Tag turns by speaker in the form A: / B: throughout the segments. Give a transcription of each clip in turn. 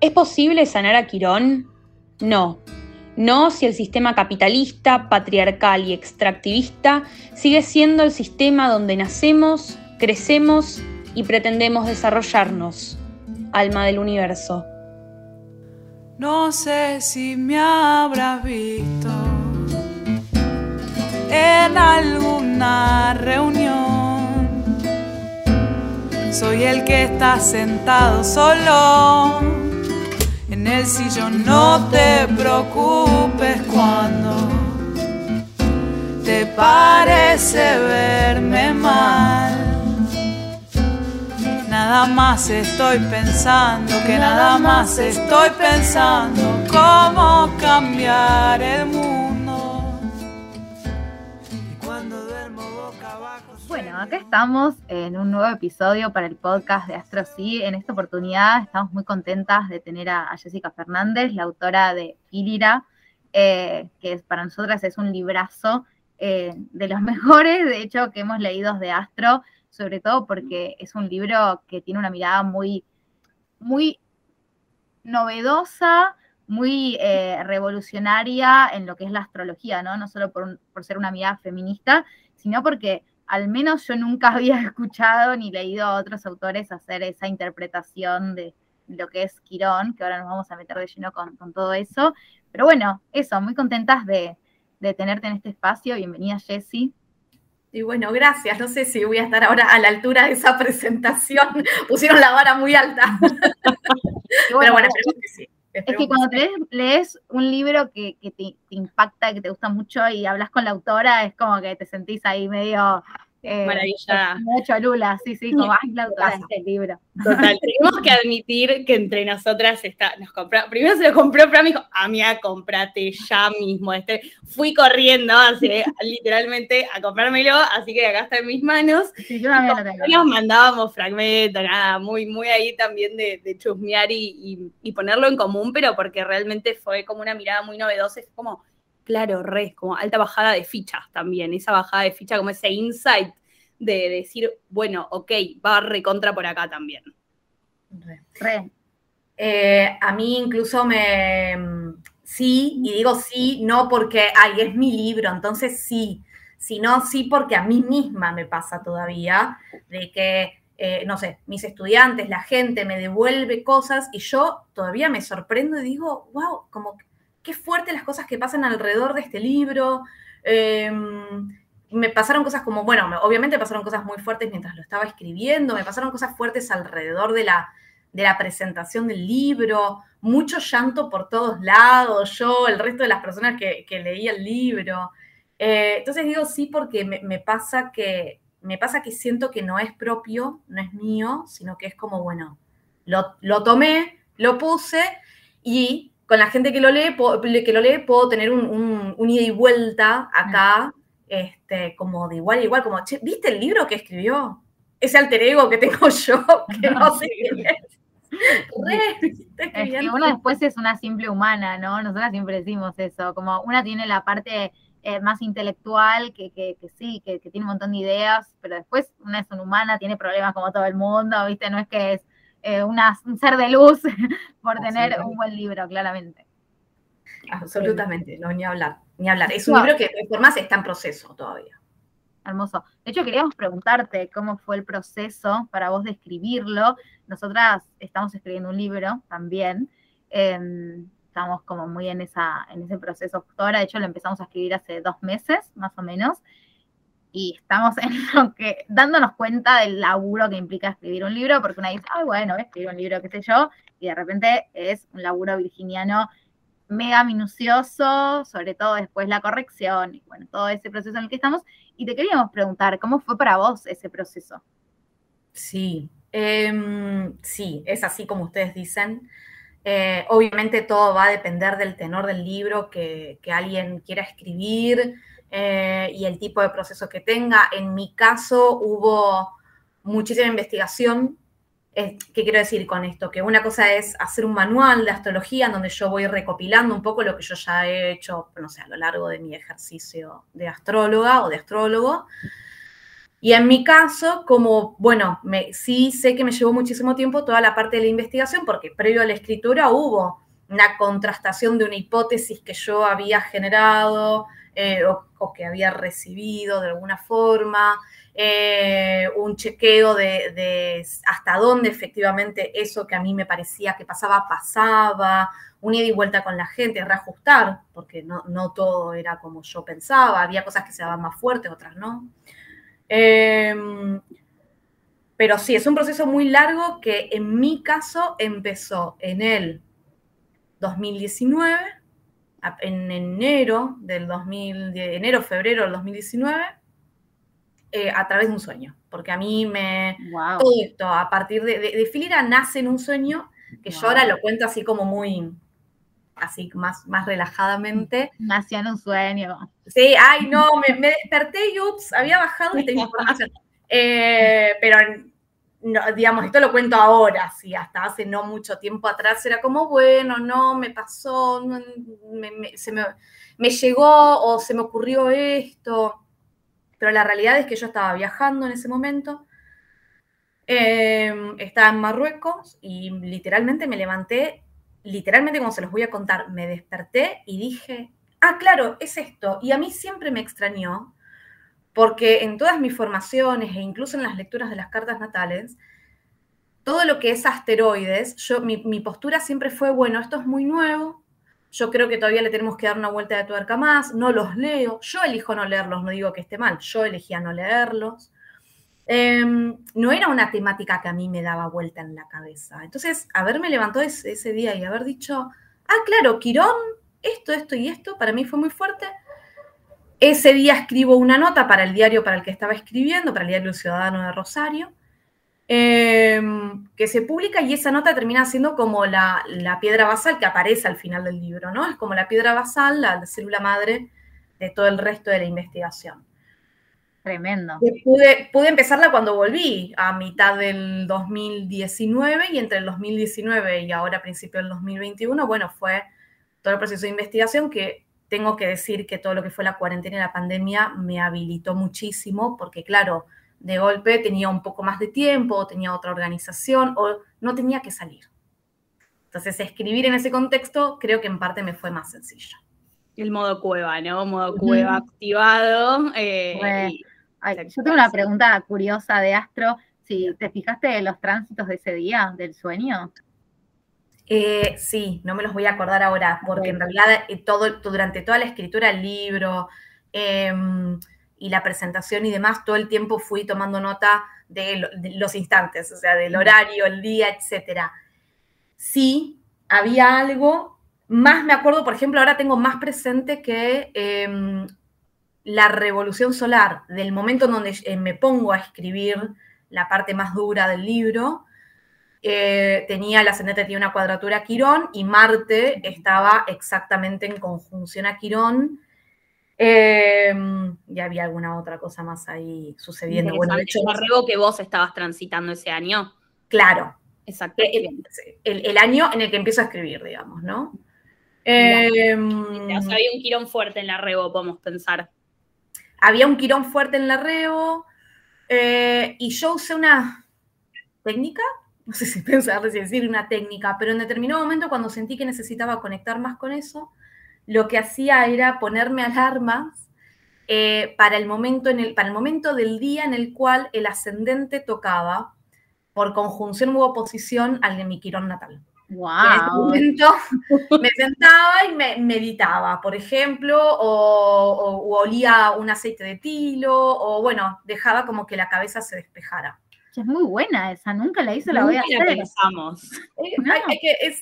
A: ¿Es posible sanar a Quirón? No. No si el sistema capitalista, patriarcal y extractivista sigue siendo el sistema donde nacemos, crecemos y pretendemos desarrollarnos. Alma del universo.
B: No sé si me habrás visto en alguna reunión. Soy el que está sentado solo en el sillón. No te preocupes cuando te parece verme mal. Nada más estoy pensando, que nada más estoy pensando cómo cambiar el mundo.
C: Acá estamos en un nuevo episodio para el podcast de Astro Sí. En esta oportunidad estamos muy contentas de tener a, Jessica Fernández, la autora de Ilira, eh, que para nosotras es un librazo eh, de los mejores, de hecho, que hemos leído de Astro sobre todo porque es un libro que tiene una mirada muy, muy novedosa, muy eh, revolucionaria en lo que es la astrología, ¿no? No solo por, por, ser una mirada feminista, sino porque al menos yo nunca había escuchado ni leído a otros autores hacer esa interpretación de lo que es Quirón, que ahora nos vamos a meter de lleno con, con todo eso. Pero bueno, eso, muy contentas de, de tenerte en este espacio. Bienvenida, Jessie.
D: Y bueno, gracias. No sé si voy a estar ahora a la altura de esa presentación. Pusieron la vara muy alta.
C: Pero bueno, esperemos que sí. Es que cuando lees, lees, un libro que, que te, te, impacta, que te gusta mucho y hablas con la autora, es como que te sentís ahí medio
A: eh, Maravilla.
C: Mucho Lula, sí, sí, como ay, la autora de este libro.
A: Total, tenemos que admitir que entre nosotras está, nos compró, primero se lo compró, pero me dijo, Amia, comprate ya mismo. Este, fui corriendo así, literalmente a comprármelo, así que acá está en mis manos.
C: Sí, yo también lo tengo.
A: Nos mandábamos fragmentos, nada, muy, muy ahí también de, de chusmear y, y, y ponerlo en común, pero porque realmente fue como una mirada muy novedosa, es como claro, re, como alta bajada de fichas también, esa bajada de ficha, como ese insight de decir, bueno, ok, va recontra por acá también.
D: Re. Eh, a mí incluso me, sí, y digo sí, no porque, ay, es mi libro, entonces sí, sino sí porque a mí misma me pasa todavía, de que, eh, no sé, mis estudiantes, la gente me devuelve cosas y yo todavía me sorprendo y digo, wow, como qué fuerte las cosas que pasan alrededor de este libro. Eh, me pasaron cosas como, bueno, obviamente pasaron cosas muy fuertes mientras lo estaba escribiendo, me pasaron cosas fuertes alrededor de la, de la presentación del libro, mucho llanto por todos lados, yo, el resto de las personas que, que leía el libro. Eh, entonces digo sí porque me, pasa que, me pasa que siento que no es propio, no es mío, sino que es como, bueno, lo tomé, lo puse y con la gente que lo lee, que lo lee puedo tener un, un, un ida y vuelta acá, este, como de igual a igual, como, che, ¿viste el libro que escribió? Ese alter ego que tengo yo, que no sé quién es.
C: Re, es que uno después es una simple humana, ¿no? Nosotras siempre decimos eso, como una tiene la parte eh, más intelectual, que, que, que sí, que, que, tiene un montón de ideas, pero después una es una humana, tiene problemas como todo el mundo, ¿viste? No es que es eh, una, un ser de luz por tener un buen libro, claramente.
D: Absolutamente, no, ni hablar, ni hablar. Es un libro que de formas está en proceso todavía.
C: Hermoso. De hecho, queríamos preguntarte cómo fue el proceso para vos de escribirlo. Nosotras estamos escribiendo un libro también. Eh, estamos como muy en, esa, en ese proceso ahora. De hecho, lo empezamos a escribir hace dos meses, más o menos y estamos en lo que, dándonos cuenta del laburo que implica escribir un libro, porque una dice, ay, bueno, voy a escribir un libro, qué sé yo, y de repente es un laburo virginiano mega minucioso, sobre todo después la corrección, y bueno, todo ese proceso en el que estamos. Y te queríamos preguntar, ¿cómo fue para vos ese proceso?
D: Sí, eh, sí, es así como ustedes dicen. Eh, obviamente todo va a depender del tenor del libro que, que alguien quiera escribir, eh, y el tipo de proceso que tenga. En mi caso hubo muchísima investigación. Eh, ¿Qué quiero decir con esto? Que una cosa es hacer un manual de astrología en donde yo voy recopilando un poco lo que yo ya he hecho, no sé, a lo largo de mi ejercicio de astróloga o de astrólogo. Y en mi caso, como, bueno, me, sí sé que me llevó muchísimo tiempo toda la parte de la investigación, porque previo a la escritura hubo una contrastación de una hipótesis que yo había generado eh, o, que había recibido de alguna forma, eh, un chequeo de, hasta dónde efectivamente eso que a mí me parecía que pasaba, pasaba, un ida y vuelta con la gente, reajustar, porque no, no todo era como yo pensaba, había cosas que se daban más fuertes, otras no. Em, pero sí, es un proceso muy largo que en mi caso empezó en el 2019, en enero del 2000, enero, febrero del 2019, eh, a través de un sueño. Porque a mí me... Todo esto, a partir de, de, Filira nace en un sueño, que yo ahora lo cuento así como muy así más, más relajadamente.
C: Nació en un sueño.
D: Sí, ay, no, me, desperté y ups, había bajado esta información. Eh, pero, digamos, esto lo cuento ahora, sí, hasta hace no mucho tiempo atrás era como, bueno, no, me pasó, me, se me, me llegó o se me ocurrió esto. Pero la realidad es que yo estaba viajando en ese momento. Eh, estaba en Marruecos y literalmente me levanté literalmente como se los voy a contar, me desperté y dije, ah, claro, es esto. Y a mí siempre me extrañó, porque en todas mis formaciones e incluso en las lecturas de las cartas natales, todo lo que es asteroides, yo, mi, postura siempre fue, bueno, esto es muy nuevo, yo creo que todavía le tenemos que dar una vuelta de tuerca más, no los leo, yo elijo no leerlos, no digo que esté mal, yo elegía no leerlos. Em, no era una temática que a mí me daba vuelta en la cabeza. Entonces, haberme levantado ese, día y haber dicho, ah, claro, Quirón, esto, esto y esto, para mí fue muy fuerte. Ese día escribo una nota para el diario para el que estaba escribiendo, para el diario Ciudadano de Rosario, em, que se publica y esa nota termina siendo como la, la, piedra basal que aparece al final del libro, ¿no? Es como la piedra basal, la célula madre de todo el resto de la investigación.
C: Tremendo.
D: Pude, pude, empezarla cuando volví, a mitad del 2019 y entre el 2019 y ahora a principio del 2021, bueno, fue todo el proceso de investigación que tengo que decir que todo lo que fue la cuarentena y la pandemia me habilitó muchísimo porque, claro, de golpe tenía un poco más de tiempo, tenía otra organización o no tenía que salir. Entonces, escribir en ese contexto creo que en parte me fue más sencillo.
A: El modo cueva, ¿no? Modo cueva activado.
C: Eh, yo tengo una pregunta curiosa de Astro. Si te fijaste en los tránsitos de ese día, del sueño.
D: Eh, sí, no me los voy a acordar ahora, porque en realidad eh, todo, durante toda la escritura del libro em, y la presentación y demás, todo el tiempo fui tomando nota de, los instantes, o sea, del horario, el día, etcétera. Sí, había algo, más me acuerdo, por ejemplo, ahora tengo más presente que em, la revolución solar, del momento en donde eh, me pongo a escribir la parte más dura del libro, eh, tenía, el ascendente tenía una cuadratura a Quirón y Marte estaba exactamente en conjunción a Quirón. Em, y había alguna otra cosa más ahí sucediendo.
A: Bueno, de hecho, que vos estabas transitando ese año.
D: Claro. Exacto. Eh, el, año en el que empiezo a escribir, digamos, ¿no? Em,
A: había un Quirón fuerte en la Rebo, podemos pensar
D: había un quirón fuerte en la reo eh, y yo usé una técnica, no sé si pensar si decir una técnica, pero en determinado momento cuando sentí que necesitaba conectar más con eso, lo que hacía era ponerme alarmas eh, para, el momento en el, para el momento del día en el cual el ascendente tocaba por conjunción u oposición al de mi quirón natal.
C: Wow. En ese
D: momento me sentaba y me meditaba, por ejemplo, o, olía un aceite de tilo, o bueno, dejaba como que la cabeza se despejara.
C: Es muy buena esa, nunca la hice, la voy a hacer.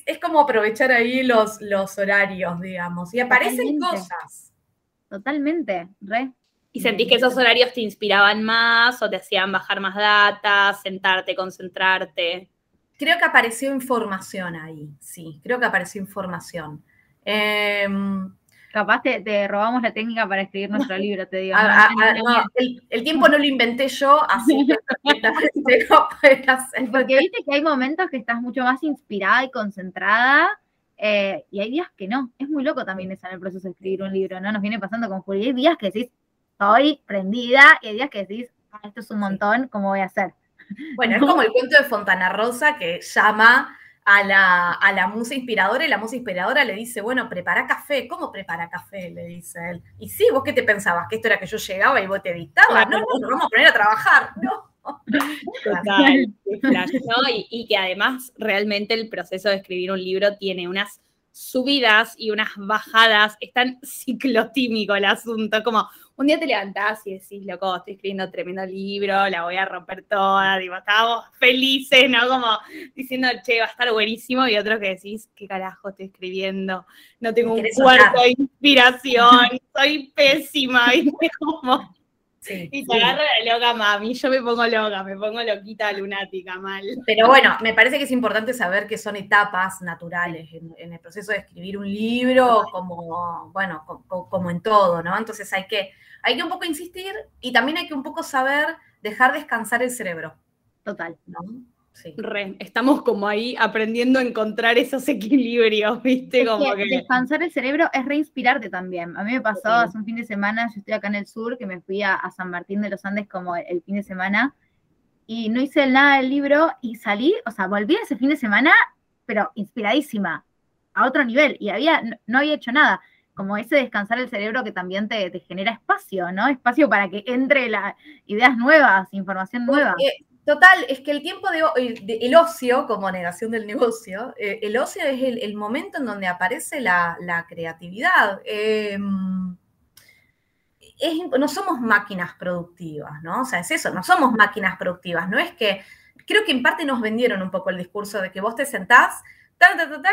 D: Es, como aprovechar ahí los, los horarios, digamos, y aparecen cosas.
C: Totalmente, re.
A: ¿Y sentís que esos horarios te inspiraban más o te hacían bajar más datas, sentarte, concentrarte?
D: Creo que apareció información ahí, sí, creo que apareció información. Em,
C: Capaz te, robamos la técnica para escribir nuestro libro, te digo.
D: el, tiempo no lo inventé yo, así que
C: Porque viste que hay momentos que estás mucho más inspirada y concentrada, eh, y hay días que no. Es muy loco también eso en el proceso de escribir un libro, ¿no? Nos viene pasando con Julia. Hay días que decís, estoy prendida, y hay días que decís, ah, esto es un montón, ¿cómo voy a hacer?
D: Bueno, es como el cuento de Fontana Rosa que llama a la, a la musa inspiradora y la musa inspiradora le dice, bueno, prepara café. ¿Cómo prepara café? Le dice él. Y sí, ¿vos qué te pensabas? ¿Que esto era que yo llegaba y vos te dictabas? No, no, nos vamos a poner a trabajar. No.
A: Total, y, y que además realmente el proceso de escribir un libro tiene unas subidas y unas bajadas, es tan ciclotímico el asunto, como un día te levantás y decís, loco, estoy escribiendo tremendo libro, la voy a romper toda, digo, estábamos felices, ¿no? Como diciendo, che, va a estar buenísimo, y otro que decís, ¿qué carajo estoy escribiendo? No tengo un cuarto de inspiración, soy pésima, y como y te agarra la loca mami, yo me pongo loca, me pongo loquita lunática mal.
D: Pero bueno, me parece que es importante saber que son etapas naturales en, el proceso de escribir un libro, como, bueno, como, en todo, ¿no? Entonces hay que, hay que un poco insistir y también hay que un poco saber dejar descansar el cerebro.
C: Total.
D: ¿no?
A: Estamos como ahí aprendiendo a encontrar esos equilibrios, ¿viste? como que,
C: Descansar el cerebro es reinspirarte también. A mí me pasó hace un fin de semana, yo estoy acá en el sur, que me fui a, San Martín de los Andes como el, fin de semana y no hice nada del libro y salí, o sea, volví ese fin de semana, pero inspiradísima, a otro nivel y había, no, había hecho nada como ese descansar el cerebro que también te, genera espacio, ¿no? Espacio para que entre las ideas nuevas, información nueva.
D: Total, es que el tiempo de, el ocio, como negación del negocio, eh, el ocio es el, momento en donde aparece la, creatividad. Em, no somos máquinas productivas, ¿no? O sea, es eso, no somos máquinas productivas. No es que, creo que en parte nos vendieron un poco el discurso de que vos te sentás,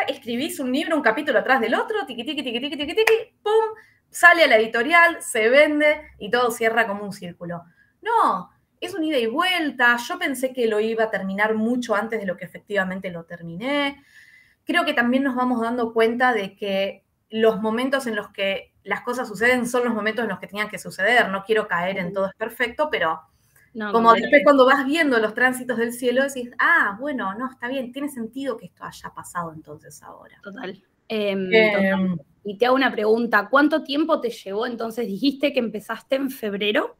D: escribís un libro, un capítulo atrás del otro, tiqui, tiqui, tiqui, tiqui, tiqui, tiqui, pum, sale a la editorial, se vende y todo cierra como un círculo. No, es un ida y vuelta. Yo pensé que lo iba a terminar mucho antes de lo que efectivamente lo terminé. Creo que también nos vamos dando cuenta de que los momentos en los que las cosas suceden son los momentos en los que tenían que suceder. No quiero caer en todo es perfecto, pero como después cuando vas viendo los tránsitos del cielo decís, ah, bueno, no, está bien, tiene sentido que esto haya pasado entonces ahora.
A: Total. Em, em, y te hago una pregunta, ¿cuánto tiempo te llevó entonces? Dijiste que empezaste en febrero.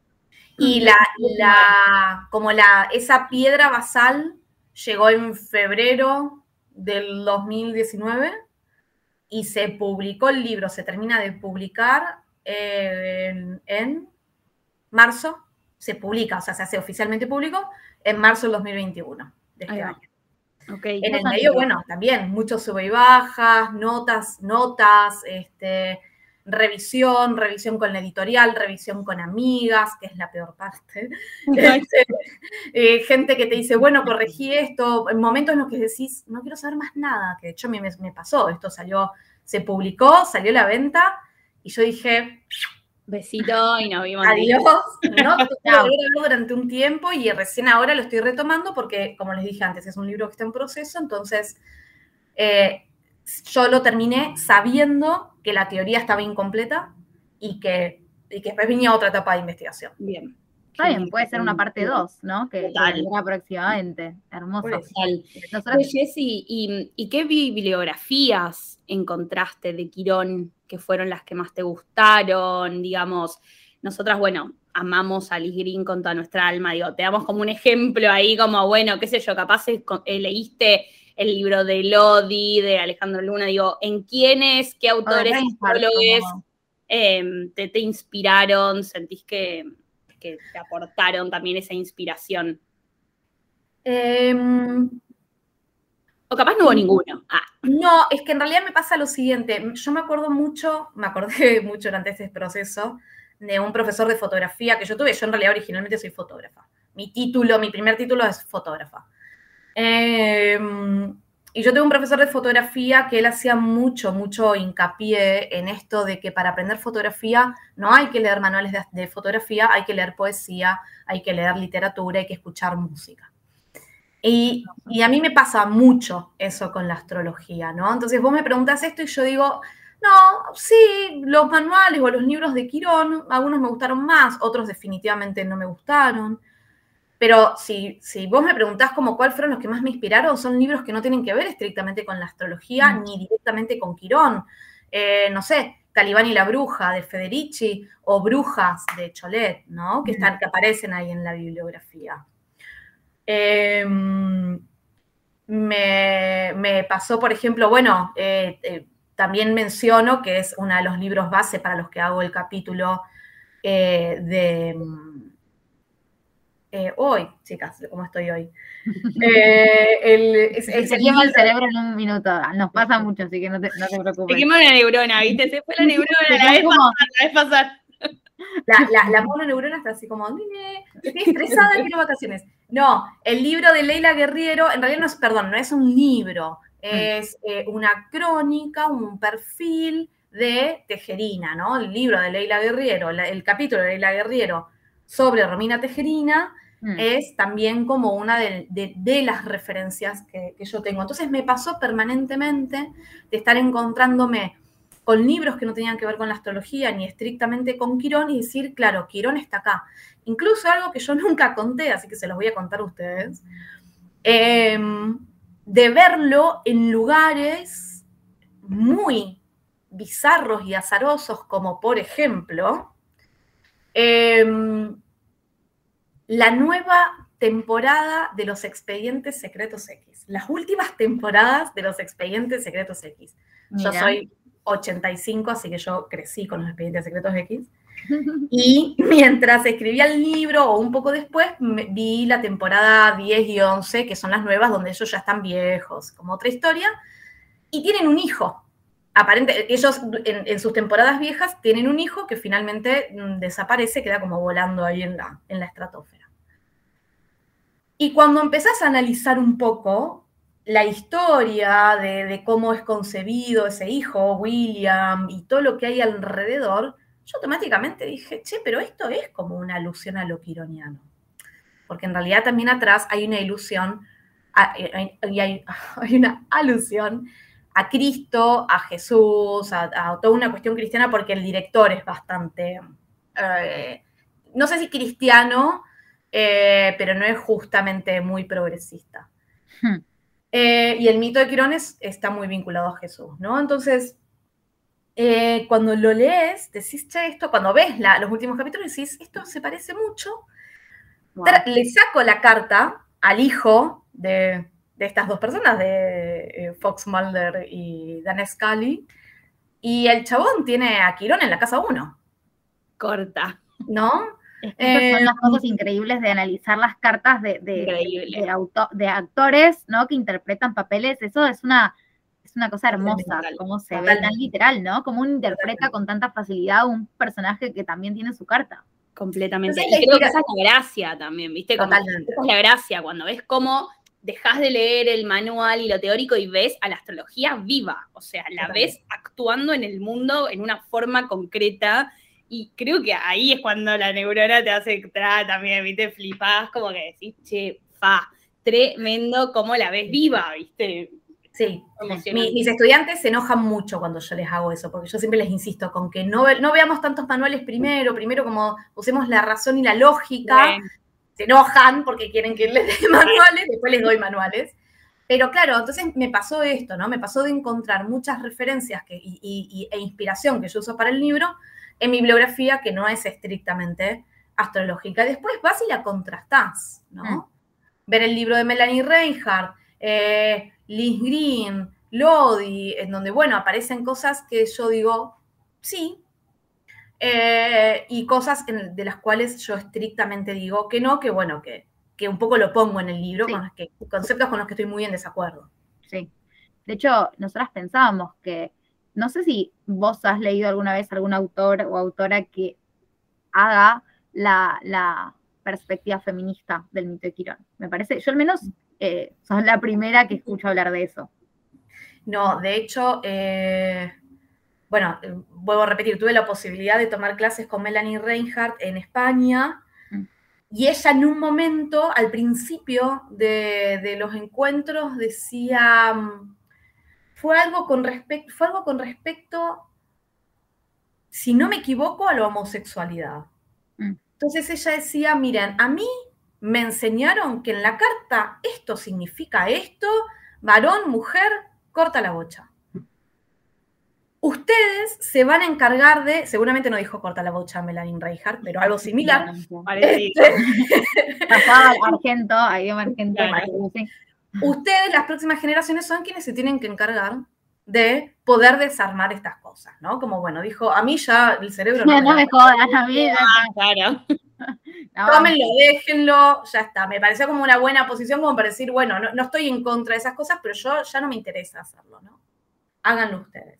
D: Y la, la, como la, esa piedra basal llegó en febrero del 2019 y se publicó el libro, se termina de publicar en, en, marzo, se publica, o sea, se hace oficialmente público en marzo del 2021 de este año. En el medio, bueno, también muchos sube y bajas, notas, notas, este, revisión, revisión con la editorial, revisión con amigas, que es la peor parte. Este, eh, gente que te dice, bueno, corregí esto, en momentos en los que decís, no quiero saber más nada, que de hecho a mí me, pasó, esto salió, se publicó, salió a la venta, y yo dije,
A: besito y nos vimos.
D: Adiós, no, durante un tiempo y recién ahora lo estoy retomando porque, como les dije antes, es un libro que está en proceso, entonces... Eh, yo lo terminé sabiendo que la teoría estaba incompleta y que, y que después venía otra etapa de investigación.
C: Bien. Está bien, puede ser una parte 2, ¿no? Que, que aproximadamente. Hermoso.
A: Jessy, ¿y, ¿y, qué bibliografías encontraste de Quirón que fueron las que más te gustaron? Digamos, nosotras, bueno, amamos a Liz Green con toda nuestra alma, digo, te damos como un ejemplo ahí, como, bueno, qué sé yo, capaz eh, leíste el libro de Lodi, de Alejandro Luna, digo, ¿en quiénes, qué autores, psicólogos em, te, te, inspiraron? ¿Sentís que, te aportaron también esa inspiración?
D: Em,
A: o capaz no hubo ninguno. Ah.
D: No, es que en realidad me pasa lo siguiente. Yo me acuerdo mucho, me acordé mucho durante este proceso, de un profesor de fotografía que yo tuve. Yo en realidad originalmente soy fotógrafa. Mi título, mi primer título es fotógrafa. Em, y yo tengo un profesor de fotografía que él hacía mucho, mucho hincapié en esto de que para aprender fotografía no hay que leer manuales de, fotografía, hay que leer poesía, hay que leer literatura, hay que escuchar música. Y, a mí me pasa mucho eso con la astrología, ¿no? Entonces vos me preguntas esto y yo digo, no, sí, los manuales o los libros de Quirón, algunos me gustaron más, otros definitivamente no me gustaron. Pero si, si vos me preguntás como cuál fueron los que más me inspiraron, son libros que no tienen que ver estrictamente con la astrología mm. ni directamente con Quirón. Eh, no sé, Calibán y la bruja de Federici o Brujas de Cholet, ¿no? Que, están, que aparecen ahí en la bibliografía. Em, me, pasó, por ejemplo, bueno, eh, eh, también menciono que es uno de los libros base para los que hago el capítulo eh, hoy, chicas, ¿cómo estoy hoy?
C: el, Se quema el cerebro en un minuto, nos pasa mucho, así que no te, no te preocupes.
A: Se quema una neurona, ¿viste? Se fue la neurona, la vez pasar, la vez pasar.
D: La, la, la mononeurona está así como, estoy estresada, quiero vacaciones. No, el libro de Leila Guerriero, en realidad no es, perdón, no es un libro, mm. es eh, una crónica, un perfil de Tejerina, ¿no? El libro de Leila Guerriero, el capítulo de Leila Guerriero sobre Romina Tejerina mm. es también como una de, las referencias que, que, yo tengo. Entonces me pasó permanentemente de estar encontrándome con libros que no tenían que ver con la astrología ni estrictamente con Quirón y decir, claro, Quirón está acá. Incluso algo que yo nunca conté, así que se los voy a contar a ustedes, em, de verlo en lugares muy bizarros y azarosos, como por ejemplo, em, la nueva temporada de los expedientes secretos X, las últimas temporadas de los expedientes secretos X. Yo soy 85, así que yo crecí con los expedientes secretos X. Y mientras escribía el libro, o un poco después, vi la temporada 10 y 11, que son las nuevas, donde ellos ya están viejos, como otra historia, y tienen un hijo. Aparente, ellos en, sus temporadas viejas tienen un hijo que finalmente mm, desaparece, queda como volando ahí en la, en la estratosfera. Y cuando empezás a analizar un poco, la historia de, cómo es concebido ese hijo, William, y todo lo que hay alrededor, yo automáticamente dije, che, pero esto es como una alusión a lo quironiano. Porque en realidad también atrás hay una ilusión, eh, hay, una alusión a Cristo, a Jesús, a, toda una cuestión cristiana, porque el director es bastante, eh, no sé si cristiano, eh, pero no es justamente muy progresista. Hmm. Eh, y el mito de Quirones está muy vinculado a Jesús, ¿no? Entonces, cuando lo lees, decís, che, esto, cuando ves los últimos capítulos, decís, esto se parece mucho. Le saco la carta al hijo de, estas dos personas, de eh, Fox Mulder y Dan Scully, y el chabón tiene a Quirón en la casa uno.
A: Corta.
D: ¿No?
C: Es que son las cosas increíbles de analizar las cartas de, de, actores, ¿no? Que interpretan papeles. Eso es una, es una cosa hermosa, como se ve tan literal, ¿no? Como uno interpreta con tanta facilidad un personaje que también tiene su carta.
A: Completamente. y creo que esa es la gracia también, ¿viste? esa es la gracia, cuando ves cómo dejas de leer el manual y lo teórico y ves a la astrología viva, o sea, la ves actuando en el mundo en una forma concreta y creo que ahí es cuando la neurona te hace entrar también, ¿viste? Flipás, como que decís, che, fa, tremendo cómo la ves viva, ¿viste?
D: Sí, mis estudiantes se enojan mucho cuando yo les hago eso, porque yo siempre les insisto con que no, no veamos tantos manuales primero, primero como usemos la razón y la lógica, se enojan porque quieren que les dé manuales, después les doy manuales. Pero claro, entonces me pasó esto, ¿no? Me pasó de encontrar muchas referencias que, e inspiración que yo uso para el libro, en mi bibliografía que no es estrictamente astrológica. Después vas y la contrastás, ¿no? Mm. Ver el libro de Melanie Reinhardt, eh, Liz Green, Lodi, en donde, bueno, aparecen cosas que yo digo, sí, eh, y cosas de las cuales yo estrictamente digo que no, que bueno, que, que un poco lo pongo en el libro, con los que, conceptos con los que estoy muy en desacuerdo.
C: Sí. De hecho, nosotras pensábamos que no sé si vos has leído alguna vez algún autor o autora que haga la, perspectiva feminista del mito de Quirón. Me parece, yo al menos eh, soy la primera que escucho hablar de eso.
D: No, de hecho, eh, bueno, vuelvo a repetir, tuve la posibilidad de tomar clases con Melanie Reinhardt en España. Mm. Y ella en un momento, al principio de, de los encuentros, decía, fue algo con, respecto, fue algo con respecto, si no me equivoco, a la homosexualidad. Mm. Entonces ella decía, miren, a mí me enseñaron que en la carta esto significa esto, varón, mujer, corta la bocha. Ustedes se van a encargar de, seguramente no dijo corta la bocha Melanie Reinhardt, pero algo similar.
C: Parecido. Pasaba Argento, ahí Argento.
D: Ustedes, las próximas generaciones, son quienes se tienen que encargar de poder desarmar estas cosas, ¿no? Como, bueno, dijo, a mí ya el cerebro
C: no, no me, jodas, a mí.
A: Ah, claro.
D: Tómenlo, déjenlo, ya está. Me pareció como una buena posición como para decir, bueno, no, estoy en contra de esas cosas, pero yo ya no me interesa hacerlo, ¿no? Háganlo ustedes.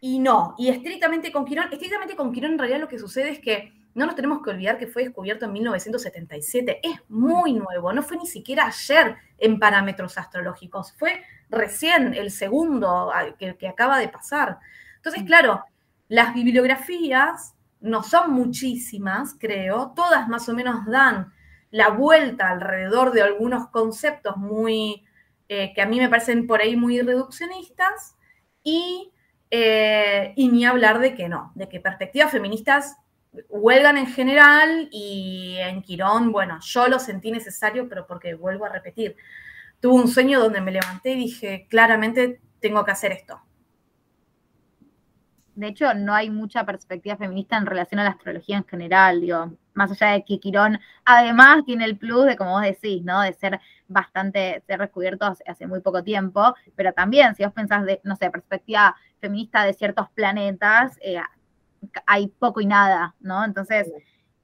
D: Y no, y estrictamente con Quirón, estrictamente con Quirón en realidad lo que sucede es que no nos tenemos que olvidar que fue descubierto en 1977. Es muy nuevo, no fue ni siquiera ayer en parámetros astrológicos, fue recién el segundo que, que acaba de pasar. Entonces, mm. claro, las bibliografías no son muchísimas, creo, todas más o menos dan la vuelta alrededor de algunos conceptos muy, eh, que a mí me parecen por ahí muy reduccionistas, y, eh, y ni hablar de que no, de que perspectivas feministas huelgan en general y en Quirón, bueno, yo lo sentí necesario, pero porque vuelvo a repetir, tuve un sueño donde me levanté y dije, claramente tengo que hacer esto.
C: De hecho, no hay mucha perspectiva feminista en relación a la astrología en general, digo, más allá de que Quirón además tiene el plus de, como vos decís, ¿no? De ser bastante, ser descubierto hace, muy poco tiempo, pero también, si vos pensás de, no sé, perspectiva feminista de ciertos planetas, eh, hay poco y nada, ¿no? Entonces,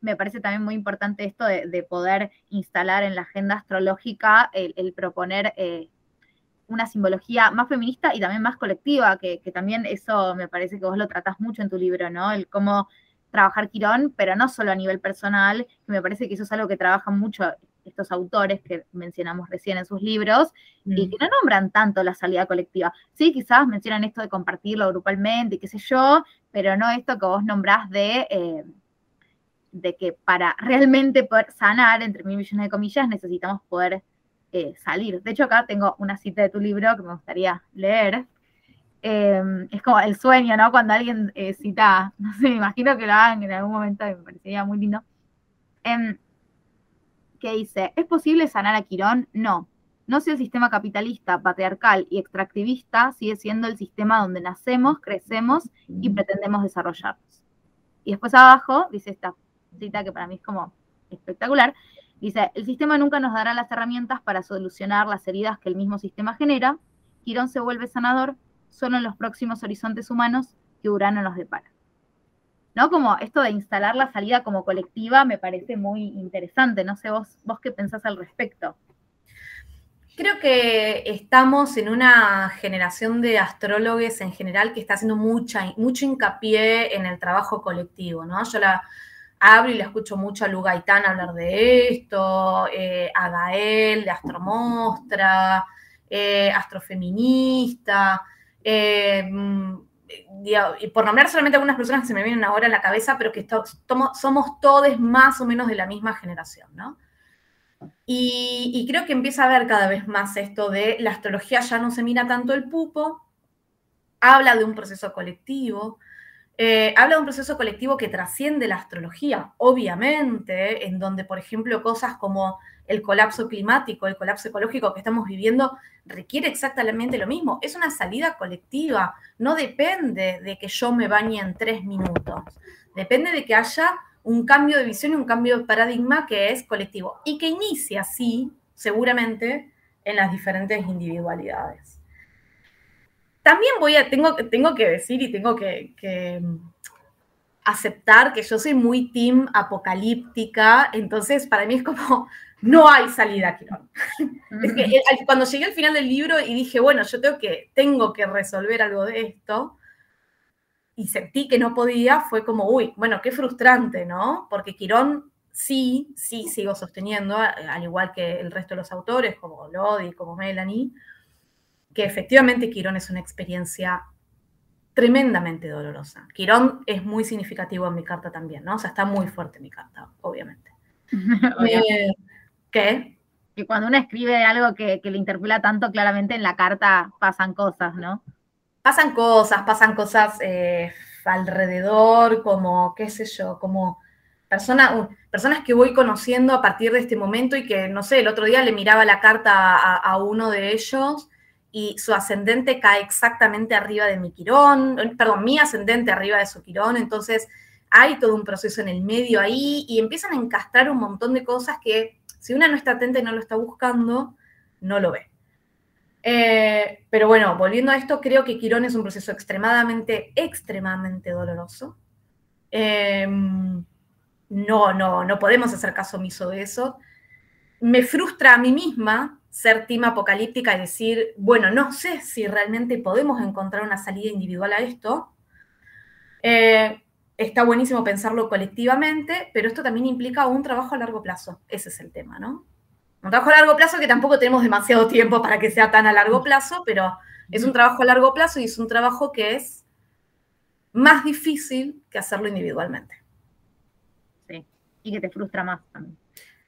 C: me parece también muy importante esto de, poder instalar en la agenda astrológica el, proponer eh, una simbología más feminista y también más colectiva, que, también eso me parece que vos lo tratás mucho en tu libro, ¿no? El cómo trabajar Quirón, pero no solo a nivel personal, que me parece que eso es algo que trabajan mucho estos autores que mencionamos recién en sus libros y mm. que no nombran tanto la salida colectiva. Sí, quizás mencionan esto de compartirlo grupalmente, qué sé yo, pero no esto que vos nombrás de, eh, de que para realmente poder sanar, entre mil millones de comillas, necesitamos poder eh, salir. De hecho, acá tengo una cita de tu libro que me gustaría leer. Em, es como el sueño, ¿no? Cuando alguien eh, cita, no sé, me imagino que lo hagan en algún momento me parecería muy lindo. Em, que dice, ¿es posible sanar a Quirón? No. No si el sistema capitalista, patriarcal y extractivista sigue siendo el sistema donde nacemos, crecemos y pretendemos desarrollarnos. Y después abajo dice esta cita que para mí es como espectacular, Dice, el sistema nunca nos dará las herramientas para solucionar las heridas que el mismo sistema genera. Quirón se vuelve sanador solo en los próximos horizontes humanos que Urano nos depara. ¿No? Como esto de instalar la salida como colectiva me parece muy interesante. No sé vos, vos qué pensás al respecto.
D: Creo que estamos en una generación de astrólogos en general que está haciendo mucha, mucho hincapié en el trabajo colectivo, ¿no? Yo la, hablo y le escucho mucho a Lu Gaitán hablar de esto, eh, a Gael de Astromostra, eh, Astrofeminista, eh, y por nombrar solamente algunas personas que se me vienen ahora a la cabeza, pero que somos todos más o menos de la misma generación, ¿no? Y, creo que empieza a ver cada vez más esto de la astrología ya no se mira tanto el pupo, habla de un proceso colectivo, eh, habla de un proceso colectivo que trasciende la astrología, obviamente, en donde, por ejemplo, cosas como el colapso climático, el colapso ecológico que estamos viviendo, requiere exactamente lo mismo. Es una salida colectiva, no depende de que yo me bañe en tres minutos, depende de que haya un cambio de visión y un cambio de paradigma que es colectivo y que inicia así, seguramente, en las diferentes individualidades. También voy a, tengo, tengo que decir y tengo que, aceptar que yo soy muy team apocalíptica, entonces para mí es como, no hay salida, Quirón. es que cuando llegué al final del libro y dije, bueno, yo tengo que, tengo que resolver algo de esto, y sentí que no podía, fue como, uy, bueno, qué frustrante, ¿no? Porque Quirón sí, sí sigo sosteniendo, al igual que el resto de los autores, como Lodi, como Melanie, que efectivamente Quirón es una experiencia tremendamente dolorosa. Quirón es muy significativo en mi carta también, ¿no? O sea, está muy fuerte mi carta, obviamente.
C: Eh, ¿Qué? Que cuando uno escribe algo que, le interpela tanto, claramente en la carta pasan cosas, ¿no?
D: Pasan cosas, pasan cosas eh, alrededor, como, qué sé yo, como personas que voy conociendo a partir de este momento y que, no sé, el otro día le miraba la carta a uno de ellos y su ascendente cae exactamente arriba de mi Quirón, perdón, mi ascendente arriba de su Quirón, entonces hay todo un proceso en el medio ahí y empiezan a encastrar un montón de cosas que si una no está atenta y no lo está buscando, no lo ve. Eh, pero bueno, volviendo a esto, creo que Quirón es un proceso extremadamente, extremadamente doloroso. Em, no, no, no podemos hacer caso omiso de eso. Me frustra a mí misma ser team apocalíptica y decir, bueno, no sé si realmente podemos encontrar una salida individual a esto. Eh, está buenísimo pensarlo colectivamente, pero esto también implica un trabajo a largo plazo. Ese es el tema, ¿no? Un trabajo a largo plazo que tampoco tenemos demasiado tiempo para que sea tan a largo plazo, pero es un trabajo a largo plazo y es un trabajo que es más difícil que hacerlo individualmente.
C: Sí, y que te frustra más también.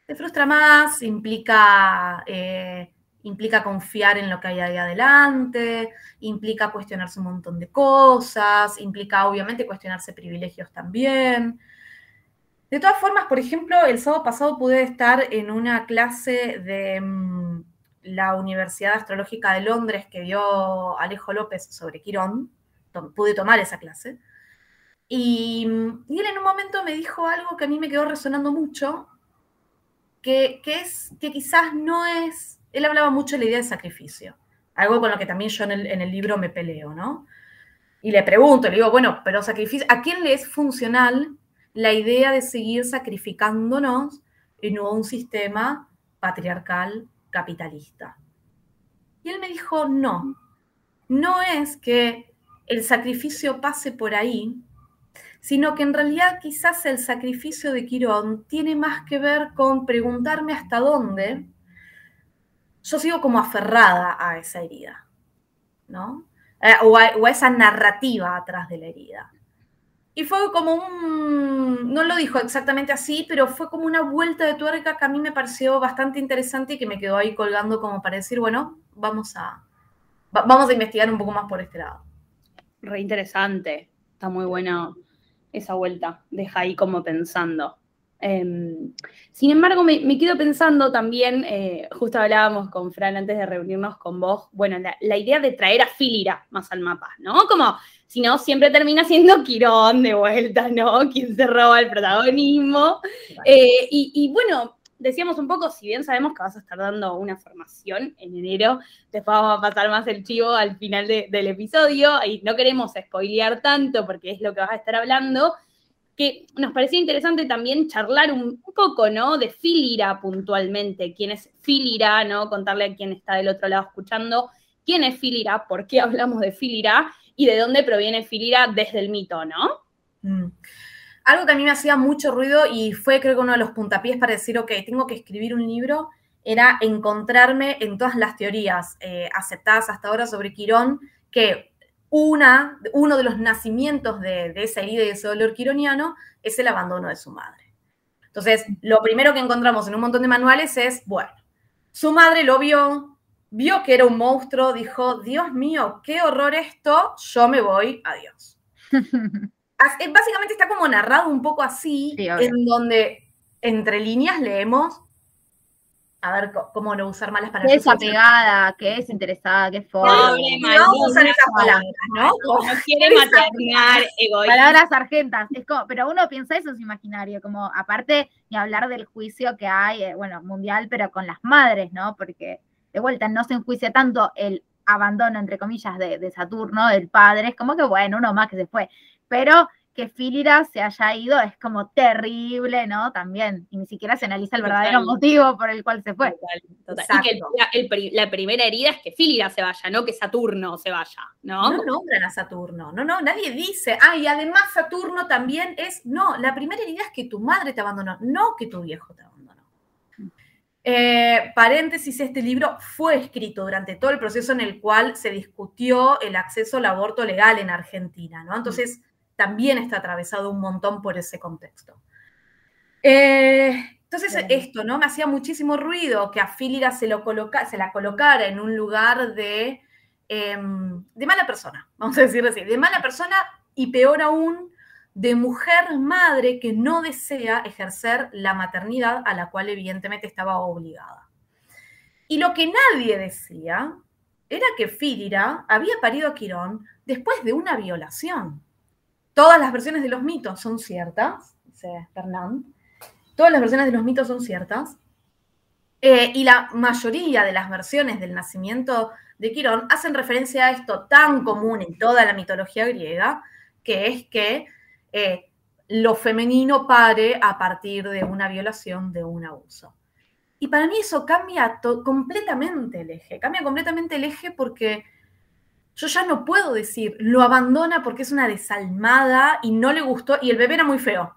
D: Te frustra más, implica, eh, implica confiar en lo que hay ahí adelante, implica cuestionarse un montón de cosas, implica obviamente cuestionarse privilegios también. De todas formas, por ejemplo, el sábado pasado pude estar en una clase de mm, la Universidad Astrológica de Londres que dio Alejo López sobre Quirón. pude tomar esa clase. Y, mm, y, él en un momento me dijo algo que a mí me quedó resonando mucho, que, es que quizás no es, él hablaba mucho de la idea de sacrificio, algo con lo que también yo en el, libro me peleo, ¿no? Y le pregunto, le digo, bueno, pero sacrificio, ¿a quién le es funcional la idea de seguir sacrificándonos en un sistema patriarcal capitalista. Y él me dijo, no, no es que el sacrificio pase por ahí, sino que en realidad quizás el sacrificio de Quirón tiene más que ver con preguntarme hasta dónde yo sigo como aferrada a esa herida, ¿no? Eh, o, a, esa narrativa atrás de la herida. Y fue como un, no lo dijo exactamente así, pero fue como una vuelta de tuerca que a mí me pareció bastante interesante y que me quedó ahí colgando como para decir, bueno, vamos a, vamos a investigar un poco más por este lado.
A: Re interesante, está muy bueno esa vuelta, deja ahí como pensando. Em, sin embargo, me, quedo pensando también, eh, justo hablábamos con Fran antes de reunirnos con vos, bueno, la, la idea de traer a Filira más al mapa, ¿no? Como si no, siempre termina siendo Quirón de vuelta, ¿no? Quien se roba el protagonismo. Eh, y, bueno, decíamos un poco, si bien sabemos que vas a estar dando una formación en enero, después vamos a pasar más el chivo al final del episodio, y no queremos spoilear tanto porque es lo que vas a estar hablando, que nos parecía interesante también charlar un, poco, ¿no? De Filira puntualmente, quién es Filira, ¿no? Contarle a quien está del otro lado escuchando quién es Filira, por qué hablamos de Filira y de dónde proviene Filira desde el mito, ¿no?
D: Mm. Algo que a mí me hacía mucho ruido y fue creo que uno de los puntapiés para decir, ok, tengo que escribir un libro, era encontrarme en todas las teorías eh, aceptadas hasta ahora sobre Quirón, que una, uno de los nacimientos de, de esa herida y de ese dolor quironiano es el abandono de su madre. Entonces, lo primero que encontramos en un montón de manuales es, bueno, su madre lo vio, vio que era un monstruo, dijo, Dios mío, qué horror esto, yo me voy, adiós. Eh, básicamente está como narrado un poco así, en donde entre líneas leemos, a ver cómo no usar malas palabras.
C: Que es apegada, que es interesada, que es
A: pobre. No, usar esas palabras, ¿no? No quiere maternar, egoísta.
C: Palabras argentas, es como, pero uno piensa eso es imaginario, como aparte ni hablar del juicio que hay, eh, bueno, mundial, pero con las madres, ¿no? Porque de vuelta no se enjuicia tanto el abandono, entre comillas, de, Saturno, del padre, es como que, bueno, uno más que se fue, pero que Filira se haya ido es como terrible, ¿no? También, y ni siquiera se analiza el verdadero motivo por el cual se fue.
A: Total, Y que la primera herida es que Filira se vaya, no que Saturno se vaya, ¿no?
D: No nombran a Saturno, no, no, nadie dice, ah, y además Saturno también es, no, la primera herida es que tu madre te abandonó, no que tu viejo te abandonó. Eh, paréntesis, este libro fue escrito durante todo el proceso en el cual se discutió el acceso al aborto legal en Argentina, ¿no? Entonces, también está atravesado un montón por ese contexto. Eh, entonces, esto, ¿no? Me hacía muchísimo ruido que a Fílira se, lo coloca, se la colocara en un lugar de, em, de mala persona, vamos a decir así, de mala persona y peor aún, de mujer madre que no desea ejercer la maternidad a la cual evidentemente estaba obligada. Y lo que nadie decía era que Fídira había parido a Quirón después de una violación. Todas las versiones de los mitos son ciertas, dice Fernand. Todas las versiones de los mitos son ciertas. Eh, y la mayoría de las versiones del nacimiento de Quirón hacen referencia a esto tan común en toda la mitología griega, que es que eh, lo femenino pare a partir de una violación, de un abuso. Y para mí eso cambia completamente el eje, cambia completamente el eje porque yo ya no puedo decir, lo abandona porque es una desalmada y no le gustó y el bebé era muy feo.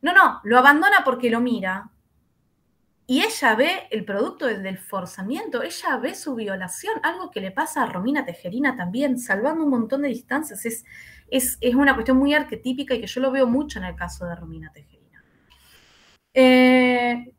D: No, no, lo abandona porque lo mira y ella ve el producto del forzamiento, ella ve su violación, algo que le pasa a Romina Tejerina también, salvando un montón de distancias. Es, es, es una cuestión muy arquetípica y que yo lo veo mucho en el caso de Romina Tejerina. Eh,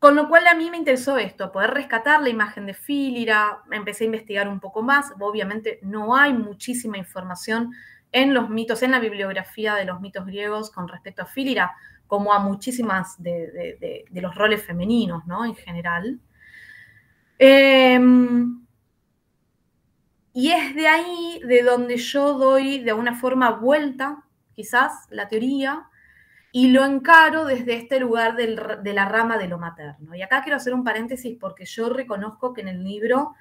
D: con lo cual a mí me interesó esto, poder rescatar la imagen de Fílira, empecé a investigar un poco más, obviamente no hay muchísima información en los mitos, en la bibliografía de los mitos griegos con respecto a Fílira, como a muchísimas de, los roles femeninos, ¿no? En general. Em, y es de ahí de donde yo doy de alguna forma vuelta, quizás, la teoría, y lo encaro desde este lugar de la rama de lo materno. Y acá quiero hacer un paréntesis porque yo reconozco que en el libro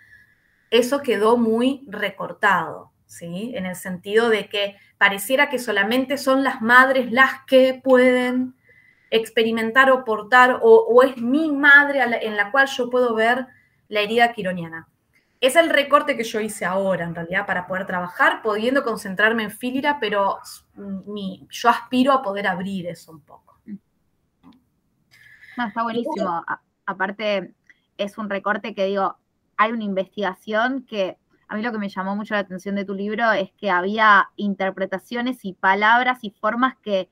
D: eso quedó muy recortado, ¿sí? En el sentido de que pareciera que solamente son las madres las que pueden experimentar o portar, o, es mi madre en la cual yo puedo ver la herida quironiana. Es el recorte que yo hice ahora, en realidad, para poder trabajar, pudiendo concentrarme en Fílira, pero mi, yo aspiro a poder abrir eso un poco.
C: está buenísimo. aparte, es un recorte que digo, hay una investigación que a mí lo que me llamó mucho la atención de tu libro es que había interpretaciones y palabras y formas que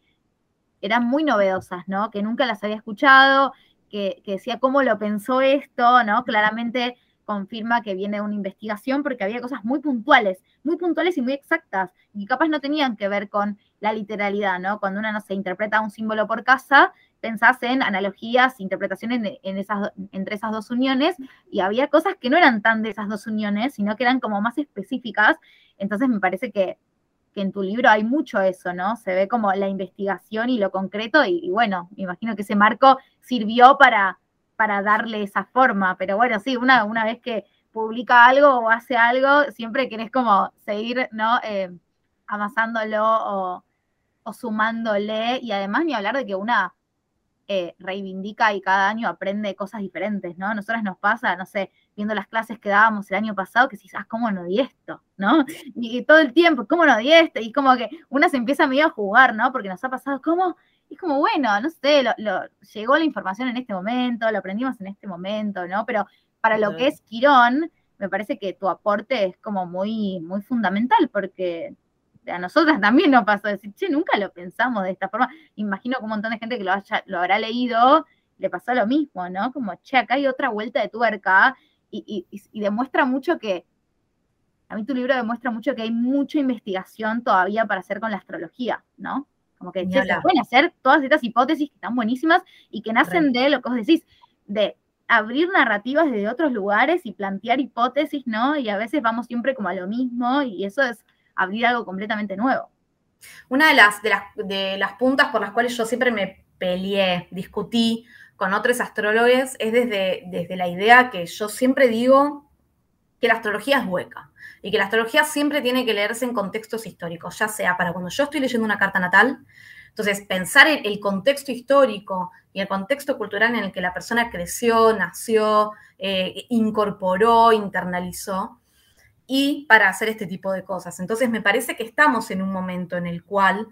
C: eran muy novedosas, ¿no? Que nunca las había escuchado, que, que decía cómo lo pensó esto, ¿no? Claramente confirma que viene una investigación porque había cosas muy puntuales, muy puntuales y muy exactas, y capaz no tenían que ver con la literalidad, ¿no? Cuando uno no se interpreta un símbolo por casa, pensás en analogías, interpretaciones en esas, entre esas dos uniones, y había cosas que no eran tan de esas dos uniones, sino que eran como más específicas. Entonces me parece que, en tu libro hay mucho eso, ¿no? Se ve como la investigación y lo concreto, y bueno, me imagino que ese marco sirvió para para darle esa forma. Pero bueno, sí, una, una vez que publica algo o hace algo, siempre querés como seguir, ¿no? Eh, amasándolo o, sumándole. Y además ni hablar de que una eh, reivindica y cada año aprende cosas diferentes, ¿no? Nosotras nos pasa, no sé, viendo las clases que dábamos el año pasado, que quizás, ¿cómo no di esto? ¿No? Y, todo el tiempo, ¿cómo no di esto? Y como que una se empieza medio a jugar, ¿no? Porque nos ha pasado, ¿cómo? Es como, bueno, no sé, lo, llegó la información en este momento, lo aprendimos en este momento, ¿no? Pero para lo que es Quirón, me parece que tu aporte es como muy, muy fundamental, porque a nosotras también nos pasó decir, che, nunca lo pensamos de esta forma. Imagino que un montón de gente que lo, haya, lo habrá leído le pasó lo mismo, ¿no? Como, che, acá hay otra vuelta de tuerca y, y demuestra mucho que, a mí tu libro demuestra mucho que hay mucha investigación todavía para hacer con la astrología, ¿no? Como que se pueden hacer todas estas hipótesis que están buenísimas y que nacen de lo que vos decís, de abrir narrativas desde otros lugares y plantear hipótesis, ¿no? Y a veces vamos siempre como a lo mismo y eso es abrir algo completamente nuevo.
D: Una de las, de las, de las puntas por las cuales yo siempre me peleé, discutí con otros astrólogos es desde, desde la idea que yo siempre digo que la astrología es hueca y que la astrología siempre tiene que leerse en contextos históricos, ya sea para cuando yo estoy leyendo una carta natal, entonces pensar en el contexto histórico y el contexto cultural en el que la persona creció, nació, eh, incorporó, internalizó, y para hacer este tipo de cosas. Entonces me parece que estamos en un momento en el cual,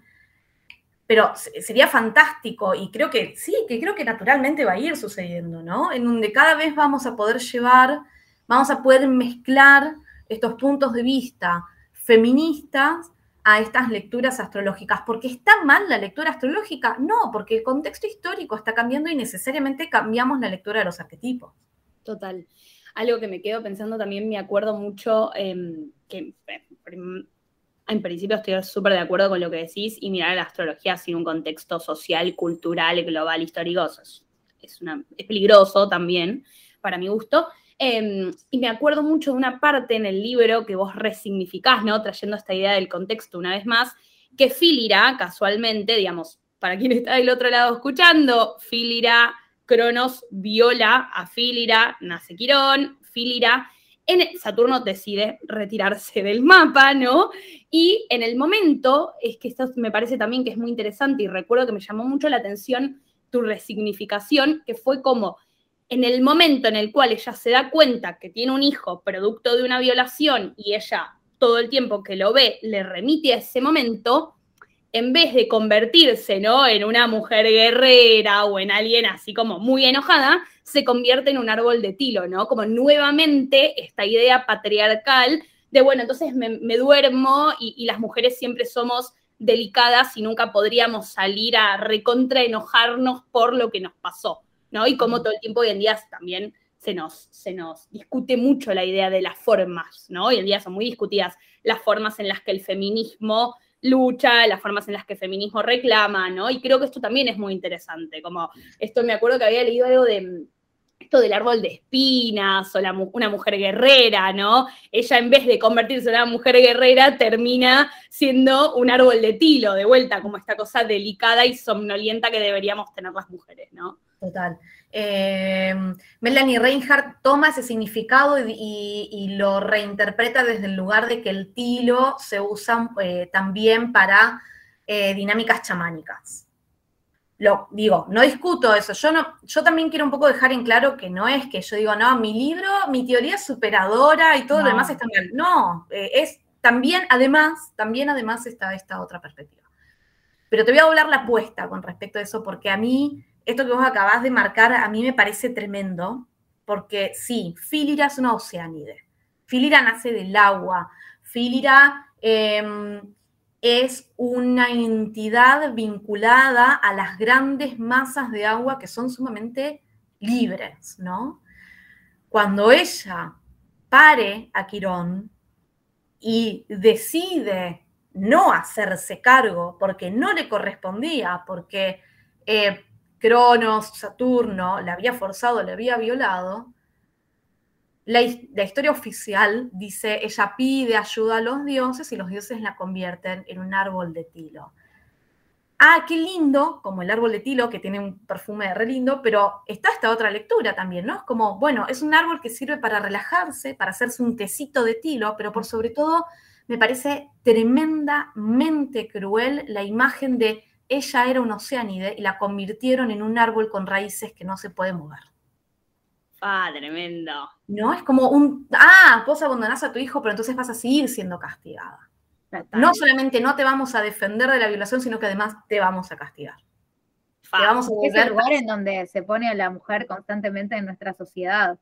D: pero sería fantástico y creo que sí, que creo que naturalmente va a ir sucediendo, ¿no? En donde cada vez vamos a poder llevar, vamos a poder mezclar estos puntos de vista feministas a estas lecturas astrológicas. ¿Porque está mal la lectura astrológica? No, porque el contexto histórico está cambiando y necesariamente cambiamos la lectura de los arquetipos.
A: Total. Algo que me quedo pensando también, me acuerdo mucho, em, que em, en principio estoy súper de acuerdo con lo que decís, y mirar la astrología sin un contexto social, cultural, global, histórico, es, es peligroso también, para mi gusto. Em, y me acuerdo mucho de una parte en el libro que vos resignificás, ¿no? Trayendo esta idea del contexto una vez más, que Filira, casualmente, digamos, para quien está del otro lado escuchando, Filira, Cronos viola a Filira, nace Quirón, Filira, en Saturno decide retirarse del mapa, ¿no? Y en el momento, es que esto me parece también que es muy interesante y recuerdo que me llamó mucho la atención tu resignificación, que fue como en el momento en el cual ella se da cuenta que tiene un hijo producto de una violación y ella todo el tiempo que lo ve le remite a ese momento, en vez de convertirse ¿no? en una mujer guerrera o en alguien así como muy enojada, se convierte en un árbol de tilo, ¿no? Como nuevamente esta idea patriarcal de, bueno, entonces me, duermo y, y, las mujeres siempre somos delicadas y nunca podríamos salir a recontra enojarnos por lo que nos pasó. ¿No? Y como todo el tiempo hoy en día también se nos, se nos discute mucho la idea de las formas, ¿no? Hoy en día son muy discutidas las formas en las que el feminismo lucha, las formas en las que el feminismo reclama, ¿no? Y creo que esto también es muy interesante, como esto me acuerdo que había leído algo de esto del árbol de espinas o una mujer guerrera, ¿no? Ella en vez de convertirse en una mujer guerrera termina siendo un árbol de tilo, de vuelta, como esta cosa delicada y somnolienta que deberíamos tener las mujeres, ¿no?
D: Total. Eh, Melanie Reinhardt toma ese significado y, lo reinterpreta desde el lugar de que el tilo se usa eh, también para eh, dinámicas chamánicas. Lo digo, no discuto eso. Yo no, yo también quiero un poco dejar en claro que no es que yo digo, no, mi libro, mi teoría es superadora y todo lo demás está mal. No, es también, además, también además está esta otra perspectiva. Pero te voy a doblar la apuesta con respecto a eso, porque a mí esto que vos acabás de marcar a mí me parece tremendo, porque sí, Filira es una oceánide. Filira nace del agua. Filira em, es una entidad vinculada a las grandes masas de agua que son sumamente libres, ¿no? Cuando ella pare a Quirón y decide no hacerse cargo porque no le correspondía, porque eh, Cronos, Saturno, la había forzado, la había violado, la, historia oficial dice, ella pide ayuda a los dioses y los dioses la convierten en un árbol de tilo. Ah, qué lindo, como el árbol de tilo, que tiene un perfume re lindo, pero está esta otra lectura también, ¿no? Es como, bueno, es un árbol que sirve para relajarse, para hacerse un tecito de tilo, pero por sobre todo me parece tremendamente cruel la imagen de ella era un oceánide y la convirtieron en un árbol con raíces que no se puede mover.
A: Ah, tremendo.
D: ¿No? Es como un, ah, vos abandonás a tu hijo, pero entonces vas a seguir siendo castigada. No solamente no te vamos a defender de la violación, sino que además te vamos a castigar.
C: Te vamos a es el lugar en donde se pone a la mujer constantemente en nuestra sociedad.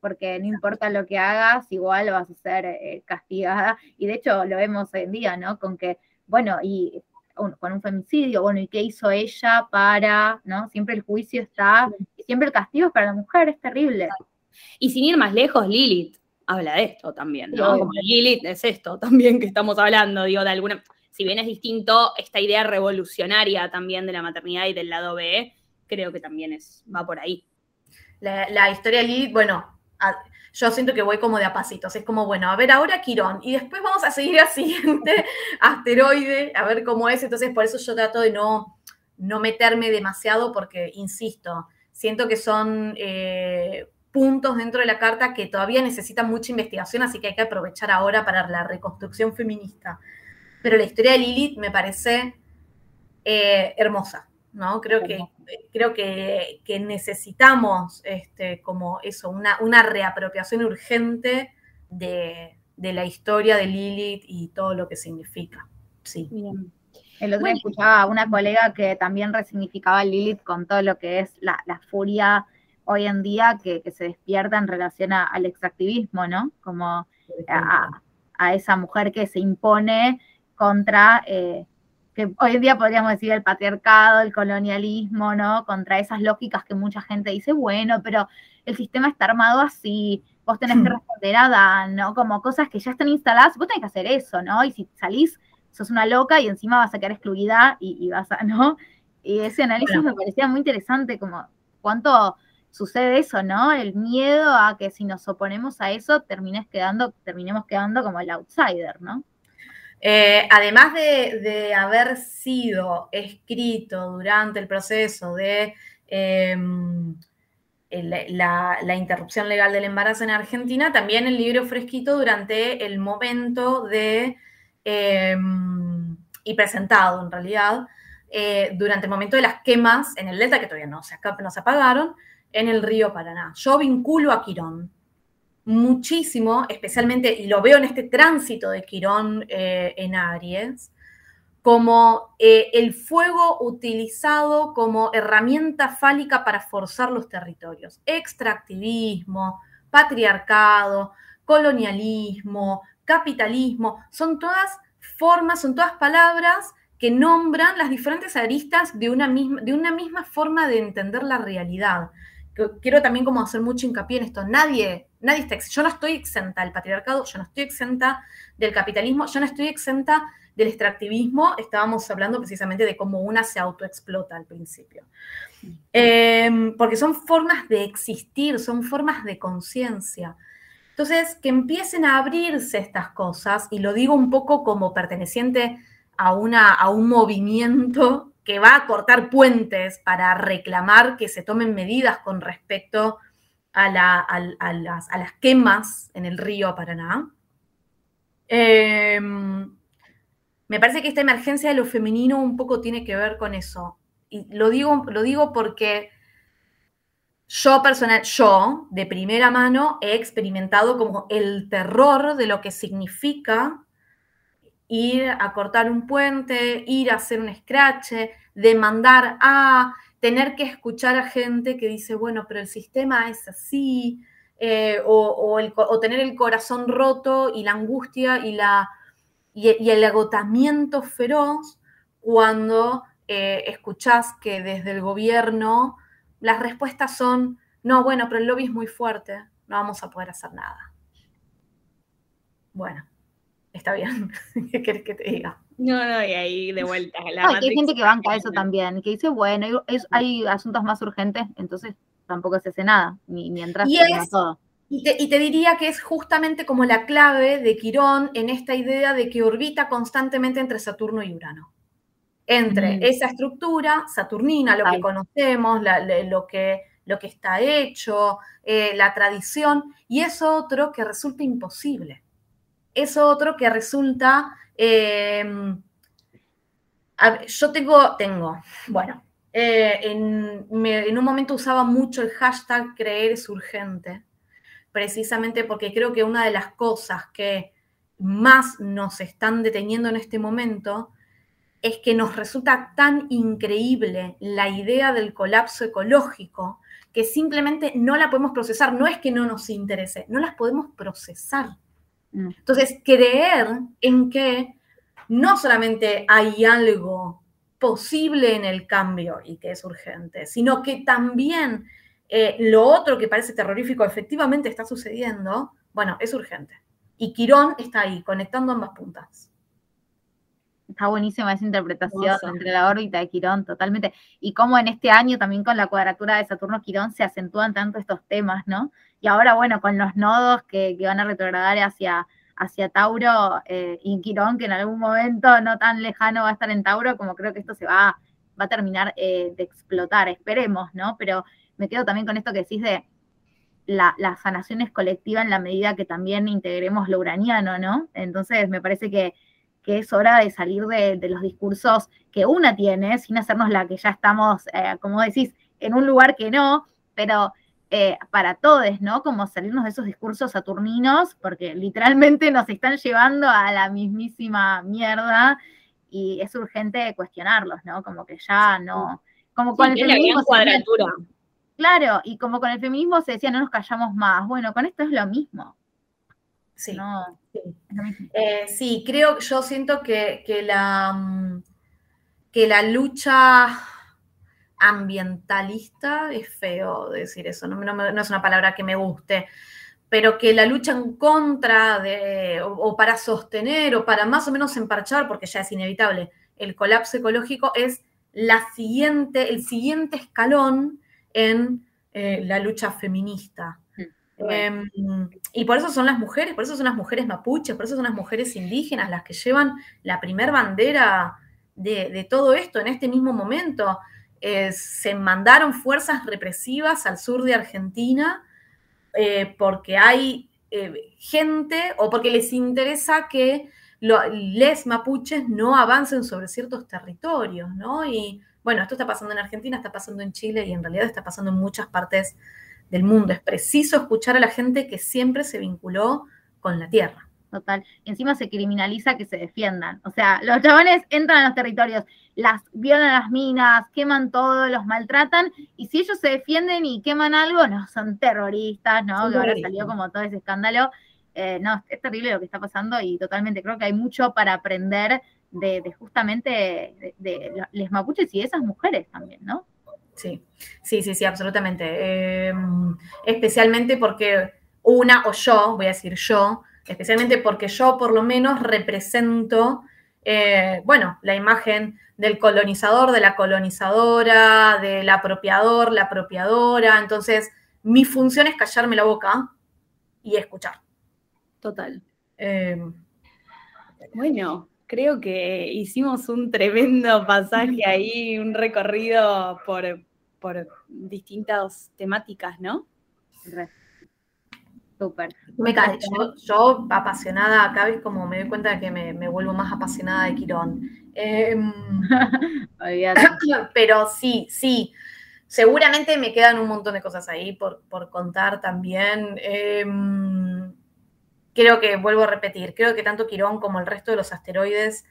C: Porque no importa lo que hagas, igual vas a ser eh, castigada. Y de hecho lo vemos hoy en día, ¿no? Con que, bueno, y con un femicidio, bueno, ¿y qué hizo ella para, no? Siempre el juicio está, y siempre el castigo es para la mujer, es terrible.
A: Y sin ir más lejos, Lilith habla de esto también, ¿no? Como Lilith es esto también que estamos hablando, digo, de alguna, si bien es distinto, esta idea revolucionaria también de la maternidad y del lado B, creo que también es, va por ahí.
D: La, la historia de Lilith, bueno, yo siento que voy como de a pasitos. Es como, bueno, a ver ahora Quirón y después vamos a seguir al siguiente asteroide, a ver cómo es. Entonces, por eso yo trato de no, no meterme demasiado porque, insisto, siento que son eh, puntos dentro de la carta que todavía necesitan mucha investigación, así que hay que aprovechar ahora para la reconstrucción feminista. Pero la historia de Lilith me parece eh, hermosa. ¿No? Creo que, creo que, necesitamos este, como eso, una, una reapropiación urgente de, la historia de Lilith y todo lo que significa. Sí.
C: El otro día escuchaba a una colega que también resignificaba Lilith con todo lo que es la, furia hoy en día que, se despierta en relación al extractivismo, ¿no? Como a, esa mujer que se impone contra eh, que hoy en día podríamos decir el patriarcado, el colonialismo, ¿no? Contra esas lógicas que mucha gente dice, bueno, pero el sistema está armado así, vos tenés que responder a Dan, ¿no? Como cosas que ya están instaladas, vos tenés que hacer eso, ¿no? Y si salís, sos una loca y encima vas a quedar excluida y, vas a, ¿no? Y ese análisis me parecía muy interesante, como cuánto sucede eso, ¿no? El miedo a que si nos oponemos a eso termines quedando, terminemos quedando como el outsider, ¿no?
D: Eh, además de, haber sido escrito durante el proceso de em, la, interrupción legal del embarazo en Argentina, también el libro fue escrito durante el momento de, em, y presentado en realidad, eh, durante el momento de las quemas en el delta, que todavía no se, no se apagaron, en el río Paraná. Yo vinculo a Quirón muchísimo, especialmente, y lo veo en este tránsito de Quirón eh, en Aries, como eh, el fuego utilizado como herramienta fálica para forzar los territorios. Extractivismo, patriarcado, colonialismo, capitalismo, son todas formas, son todas palabras que nombran las diferentes aristas de una misma, de una misma forma de entender la realidad quiero también como hacer mucho hincapié en esto, nadie, nadie está, yo no estoy exenta del patriarcado, yo no estoy exenta del capitalismo, yo no estoy exenta del extractivismo, estábamos hablando precisamente de cómo una se autoexplota al principio. Em, porque son formas de existir, son formas de conciencia. Entonces, que empiecen a abrirse estas cosas, y lo digo un poco como perteneciente a, una, a un movimiento que va a cortar puentes para reclamar que se tomen medidas con respecto a, las, quemas en el río Paraná. Em, me parece que esta emergencia de lo femenino un poco tiene que ver con eso. Y lo digo, lo digo porque yo personal, yo de primera mano he experimentado como el terror de lo que significa ir a cortar un puente, ir a hacer un scratch, demandar a, tener que escuchar a gente que dice, bueno, pero el sistema es así, eh, o, tener el corazón roto y la angustia y, la, y, el agotamiento feroz cuando eh, escuchás que desde el gobierno las respuestas son, no, bueno, pero el lobby es muy fuerte, no vamos a poder hacer nada. Bueno, está bien, ¿qué querés que te diga?
A: No, no, y ahí de vuelta.
C: hay gente que banca eso también, que dice, bueno, hay, asuntos más urgentes, entonces tampoco se hace nada, ni mientras
D: y todo. Y te, diría que es justamente como la clave de Quirón en esta idea de que orbita constantemente entre Saturno y Urano. Entre mm. esa estructura saturnina, lo que conocemos, lo, que, lo que está hecho, eh, la tradición, y eso otro que resulta imposible es otro que resulta... Em, yo tengo, tengo, bueno, eh, en, en, un momento usaba mucho el hashtag creer es urgente, precisamente porque creo que una de las cosas que más nos están deteniendo en este momento es que nos resulta tan increíble la idea del colapso ecológico que simplemente no la podemos procesar. No es que no nos interese, no las podemos procesar. Entonces, creer en que no solamente hay algo posible en el cambio y que es urgente, sino que también eh, lo otro que parece terrorífico efectivamente está sucediendo, bueno, es urgente. Y Quirón está ahí, conectando ambas puntas.
C: Está buenísima esa interpretación entre la órbita de Quirón, totalmente. Y cómo en este año también con la cuadratura de Saturno-Quirón se acentúan tanto estos temas, ¿no? Y ahora, bueno, con los nodos que, van a retrogradar hacia, hacia Tauro eh, y Quirón, que en algún momento no tan lejano va a estar en Tauro, como creo que esto se va, va a terminar eh, de explotar, esperemos, ¿no? Pero me quedo también con esto que decís de la, la sanación es colectiva en la medida que también integremos lo uraniano, ¿no? Entonces me parece que, es hora de salir de, los discursos que una tiene, sin hacernos la que ya estamos, eh, como decís, en un lugar que no, pero eh, para todos, ¿no? Como salirnos de esos discursos saturninos, porque literalmente nos están llevando a la mismísima mierda y es urgente cuestionarlos, ¿no? Como que ya no. Como con el feminismo. cuadratura. claro, y como con el feminismo se decía no nos callamos más. Bueno, con esto es lo mismo.
D: Sí. Eh, sí, creo, yo siento que, que la, mm, que la lucha ambientalista, es feo decir eso, no, es una palabra que me guste, pero que la lucha en contra de, o, para sostener, o para más o menos emparchar, porque ya es inevitable, el colapso ecológico es la siguiente, el siguiente escalón en eh, la lucha feminista. Em, y por eso son las mujeres, por eso son las mujeres mapuches, por eso son las mujeres indígenas las que llevan la primer bandera de, todo esto en este mismo momento. Eh, se mandaron fuerzas represivas al sur de Argentina eh, porque hay gente o porque les interesa que les mapuches no avancen sobre ciertos territorios, ¿no? Y bueno, esto está pasando en Argentina, está pasando en Chile y en realidad está pasando en muchas partes del mundo. Es preciso escuchar a la gente que siempre se vinculó con la tierra.
C: Total. encima se criminaliza que se defiendan. O sea, los chabones entran a los territorios, las violan las minas, queman todo, los maltratan, y si ellos se defienden y queman algo, no, son terroristas, ¿no? que ahora salió como todo ese escándalo. Eh, no, es terrible lo que está pasando y totalmente creo que hay mucho para aprender de, justamente de, les mapuches y de esas mujeres también, ¿no?
D: Sí, sí, sí, sí, absolutamente. Em, especialmente porque una, o yo, voy a decir yo, especialmente porque yo por lo menos represento, eh, bueno, la imagen del colonizador, de la colonizadora, del apropiador, la apropiadora. Entonces, mi función es callarme la boca y escuchar.
A: Total. Em, bueno, creo que hicimos un tremendo pasaje ahí, un recorrido por, por distintas temáticas, ¿no?
C: Súper.
D: yo, apasionada, cada vez como me doy cuenta de que me, vuelvo más apasionada de Quirón. Em, pero sí, sí. Seguramente me quedan un montón de cosas ahí por, contar también. Em, creo que, vuelvo a repetir, creo que tanto Quirón como el resto de los asteroides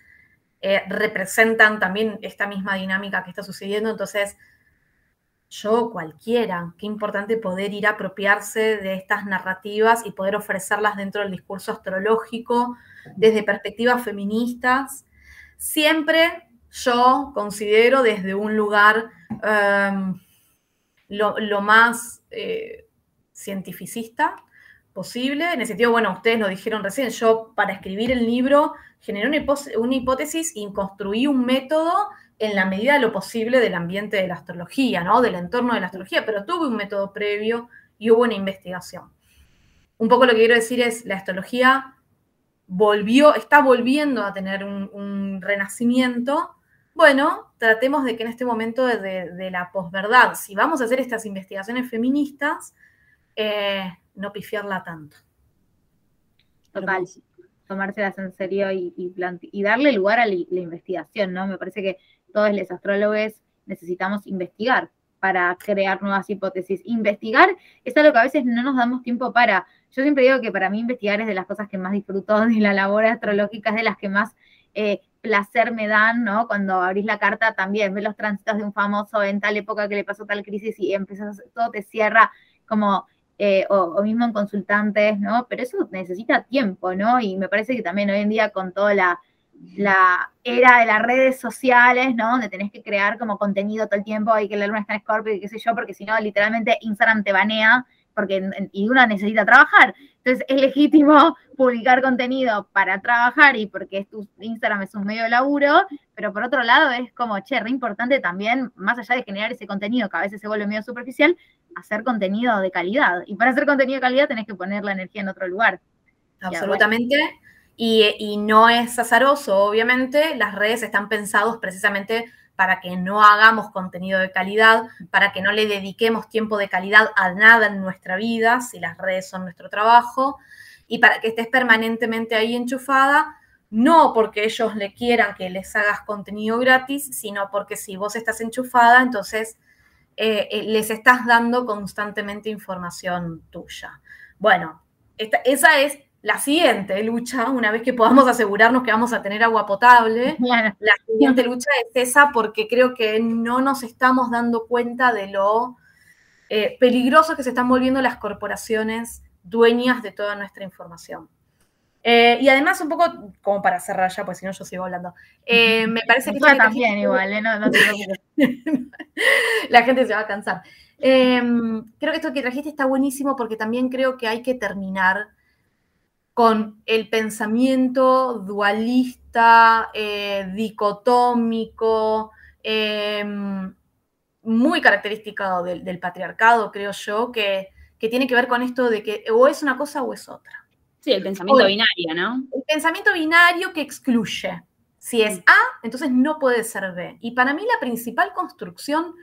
D: eh, representan también esta misma dinámica que está sucediendo. Entonces, yo cualquiera, qué importante poder ir a apropiarse de estas narrativas y poder ofrecerlas dentro del discurso astrológico desde perspectivas feministas. Siempre yo considero desde un lugar em, lo, más eh, cientificista, posible. En el sentido, bueno, ustedes lo dijeron recién, yo para escribir el libro generé una, hipótesis y construí un método en la medida de lo posible del ambiente de la astrología, ¿no? Del entorno de la astrología, pero tuve un método previo y hubo una investigación. Un poco lo que quiero decir es, la astrología volvió, está volviendo a tener un, renacimiento. Bueno, tratemos de que en este momento de, de la posverdad, si vamos a hacer estas investigaciones feministas, eh, no pifiarla tanto.
C: Total, tomárselas en serio y, y, darle lugar a la, investigación, ¿no? Me parece que todos los astrólogos necesitamos investigar para crear nuevas hipótesis. Investigar es algo que a veces no nos damos tiempo para. Yo siempre digo que para mí investigar es de las cosas que más disfruto de la labor astrológica, es de las que más eh, placer me dan, ¿no? Cuando abrís la carta también, ves los tránsitos de un famoso en tal época que le pasó tal crisis y empezás, todo te cierra como eh, o, mismo en consultantes, ¿no? Pero eso necesita tiempo, ¿no? Y me parece que también hoy en día con toda la, era de las redes sociales, ¿no? Donde tenés que crear como contenido todo el tiempo, hay que leer una está en Scorpio y qué sé yo, porque si no, literalmente Instagram te banea porque y una necesita trabajar. Entonces es legítimo publicar contenido para trabajar y porque tu Instagram es un medio de laburo, pero por otro lado es como, che, re importante también, más allá de generar ese contenido que a veces se vuelve medio superficial, hacer contenido de calidad. Y para hacer contenido de calidad tenés que poner la energía en otro lugar.
D: Absolutamente. Y, no es azaroso, obviamente, las redes están pensados precisamente para que no hagamos contenido de calidad, para que no le dediquemos tiempo de calidad a nada en nuestra vida, si las redes son nuestro trabajo, y para que estés permanentemente ahí enchufada, no porque ellos le quieran que les hagas contenido gratis, sino porque si vos estás enchufada, entonces eh, eh, les estás dando constantemente información tuya. Bueno, esa es la siguiente lucha, una vez que podamos asegurarnos que vamos a tener agua potable, la siguiente lucha es esa porque creo que no nos estamos dando cuenta de lo eh, peligroso que se están volviendo las corporaciones dueñas de toda nuestra información. Eh, y además, un poco, como para cerrar ya, pues si no yo sigo hablando, eh, me parece que...
C: también igual, no, no te
D: La gente se va a cansar. creo que esto que trajiste está buenísimo porque también creo que hay que terminar con el pensamiento dualista, eh, dicotómico, em, muy característica del, del patriarcado, creo yo, que, que tiene que ver con esto de que o es una cosa o es otra.
A: Sí, el pensamiento binario, ¿no?
D: El pensamiento binario que excluye. Si es A, entonces no puede ser B. Y para mí la principal construcción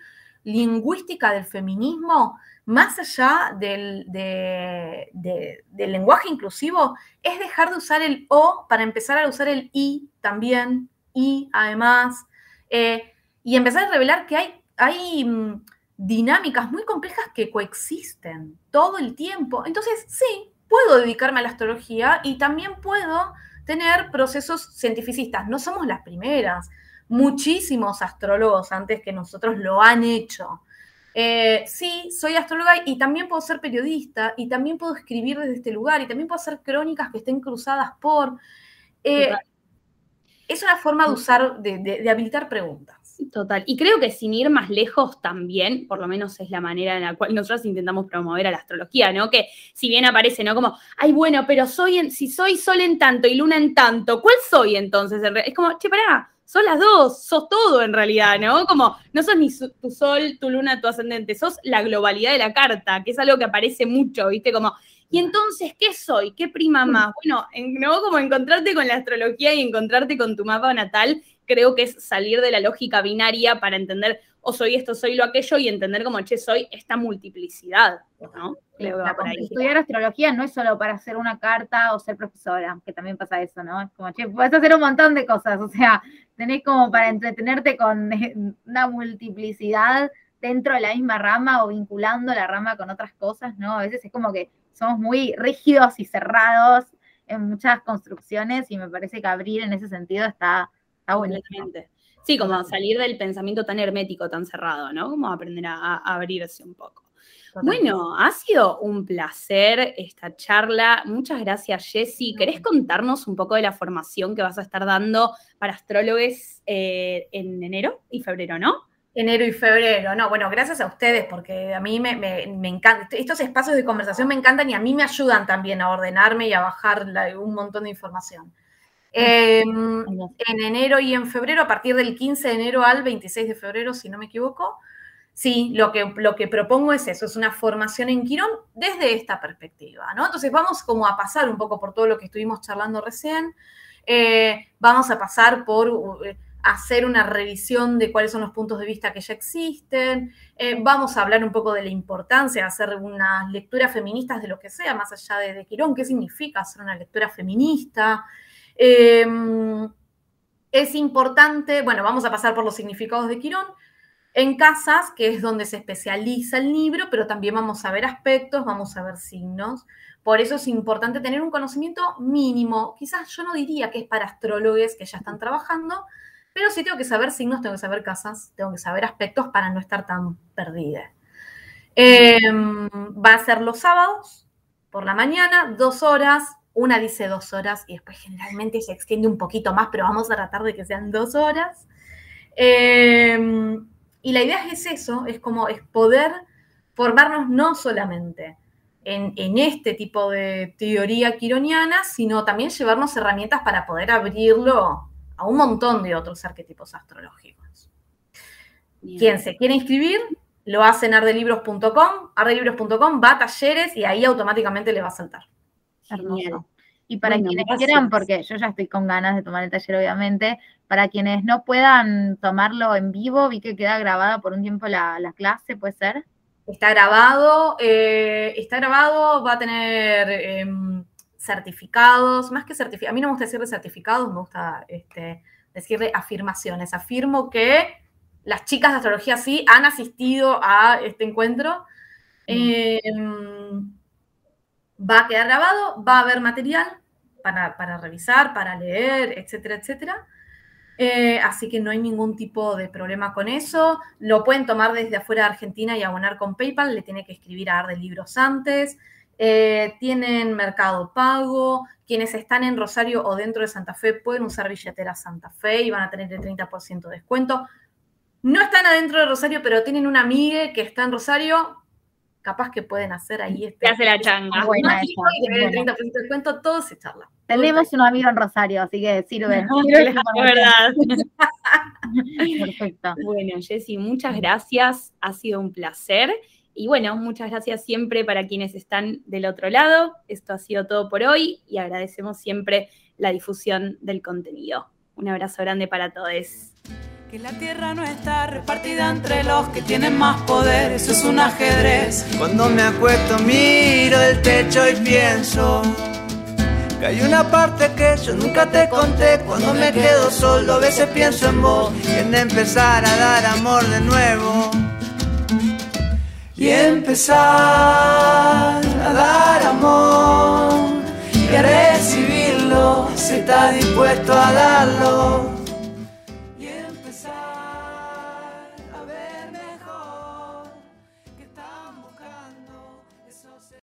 D: lingüística del feminismo, más allá del, de- de- del lenguaje inclusivo, es dejar de usar el O para empezar a usar el I también, y además, eh, y empezar a revelar que hay, hay mm, dinámicas muy complejas que coexisten todo el tiempo. Entonces, sí, puedo dedicarme a la astrología y también puedo tener procesos cientificistas. No somos las primeras. Muchísimos astrólogos antes que nosotros lo han hecho. Eh, sí, soy astróloga y también puedo ser periodista y también puedo escribir desde este lugar y también puedo hacer crónicas que estén cruzadas por... eh, es una forma de usar, de, de- de habilitar preguntas.
A: Total. Y creo que sin ir más lejos también, por lo menos es la manera en la cual nosotros intentamos promover a la astrología, ¿no? Que si bien aparece, ¿no? Como, ay, bueno, pero soy en, si soy sol en tanto y luna en tanto, ¿cuál soy entonces? Es como, che, pará, son las dos, sos todo en realidad, ¿no? Como, no sos ni su- tu sol, tu luna, tu ascendente, sos la globalidad de la carta, que es algo que aparece mucho, ¿viste? Como, y entonces, ¿qué soy? ¿Qué prima más? Bueno, en- ¿no? Como encontrarte con la astrología y encontrarte con tu mapa natal creo que es salir de la lógica binaria para entender o soy esto, soy lo aquello y entender como, che, soy esta multiplicidad, ¿no? Creo que va
C: La
A: por ahí.
C: Estudiar astrología no es solo para hacer una carta o ser profesora, que también pasa eso, ¿no? Es como, che, puedes hacer un montón de cosas, o sea, tenés como para entretenerte con una multiplicidad dentro de la misma rama o vinculando la rama con otras cosas, ¿no? A veces es como que somos muy rígidos y cerrados en muchas construcciones y me parece que abrir en ese sentido está, está buenísimo.
A: Sí, como salir del pensamiento tan hermético, tan cerrado, ¿no? Como aprender a, a abrirse un poco. Bueno, ha sido un placer esta charla. Muchas gracias, Jessy. ¿Querés contarnos un poco de la formación que vas a estar dando para astrólogos eh, en enero y febrero, no?
D: Enero y febrero, no, bueno, gracias a ustedes porque a mí me, me, me encanta, estos espacios de conversación me encantan y a mí me ayudan también a ordenarme y a bajar la- un montón de información. Eh, en enero y en febrero, a partir del 15 de enero al 26 de febrero, si no me equivoco, sí, lo que, lo que propongo es eso, es una formación en Quirón desde esta perspectiva, ¿no? Entonces vamos como a pasar un poco por todo lo que estuvimos charlando recién, eh, vamos a pasar por... eh, hacer una revisión de cuáles son los puntos de vista que ya existen. Eh, vamos a hablar un poco de la importancia de hacer unas lecturas feministas de lo que sea, más allá de, de Quirón, qué significa hacer una lectura feminista. Eh, es importante, bueno, vamos a pasar por los significados de Quirón. En casas, que es donde se especializa el libro, pero también vamos a ver aspectos, vamos a ver signos. Por eso es importante tener un conocimiento mínimo. Quizás yo no diría que es para astrólogos que ya están trabajando, pero sí tengo que saber signos, tengo que saber casas, tengo que saber aspectos para no estar tan perdida. Eh, va a ser los sábados, por la mañana, dos horas. Una dice dos horas y después generalmente se extiende un poquito más, pero vamos a tratar de que sean dos horas. Eh, y la idea es eso, es como es poder formarnos no solamente en, en, este tipo de teoría quironiana, sino también llevarnos herramientas para poder abrirlo a un montón de otros arquetipos astrológicos. Bien. Quien se quiere inscribir, lo hace en ardelibros.com, ardelibros.com, va a talleres y ahí automáticamente le va a saltar.
C: Y para bueno, quienes gracias. quieran, porque yo ya estoy con ganas de tomar el taller, obviamente, para quienes no puedan tomarlo en vivo, vi que queda grabada por un tiempo la, la clase, ¿puede ser?
D: Está grabado, eh, está grabado, va a tener eh, certificados, más que certificados, a mí no me gusta decirle certificados, me gusta este, decirle afirmaciones. Afirmo que las chicas de astrología sí han asistido a este encuentro. Eh, va a quedar grabado, va a haber material para, para revisar, para leer, etcétera, etcétera. Eh, así que no hay ningún tipo de problema con eso. Lo pueden tomar desde afuera de Argentina y abonar con PayPal. Le tiene que escribir a Arde Libros antes. Eh, tienen Mercado Pago. Quienes están en Rosario o dentro de Santa Fe pueden usar billetera Santa Fe y van a tener el 30% de descuento. No están adentro de Rosario, pero tienen una amiga que está en Rosario. Capaz que pueden hacer ahí este.
A: hace la changa.
D: Buena y tener el 30% de descuento, todo se charla.
C: Tenemos un amigo en Rosario, así que sirve.
A: es verdad. Perfecto. Bueno, Jessy, muchas gracias. Ha sido un placer. Y bueno, muchas gracias siempre para quienes están del otro lado. Esto ha sido todo por hoy y agradecemos siempre la difusión del contenido. Un abrazo grande para todos.
E: Que la tierra no está repartida entre los que tienen más poder, eso es un ajedrez.
B: Cuando me acuesto miro el techo y pienso que hay una parte que yo nunca te conté. Cuando me quedo solo a veces pienso en vos y en empezar a dar amor de nuevo. Y empezar a dar amor y a recibirlo si estás dispuesto a darlo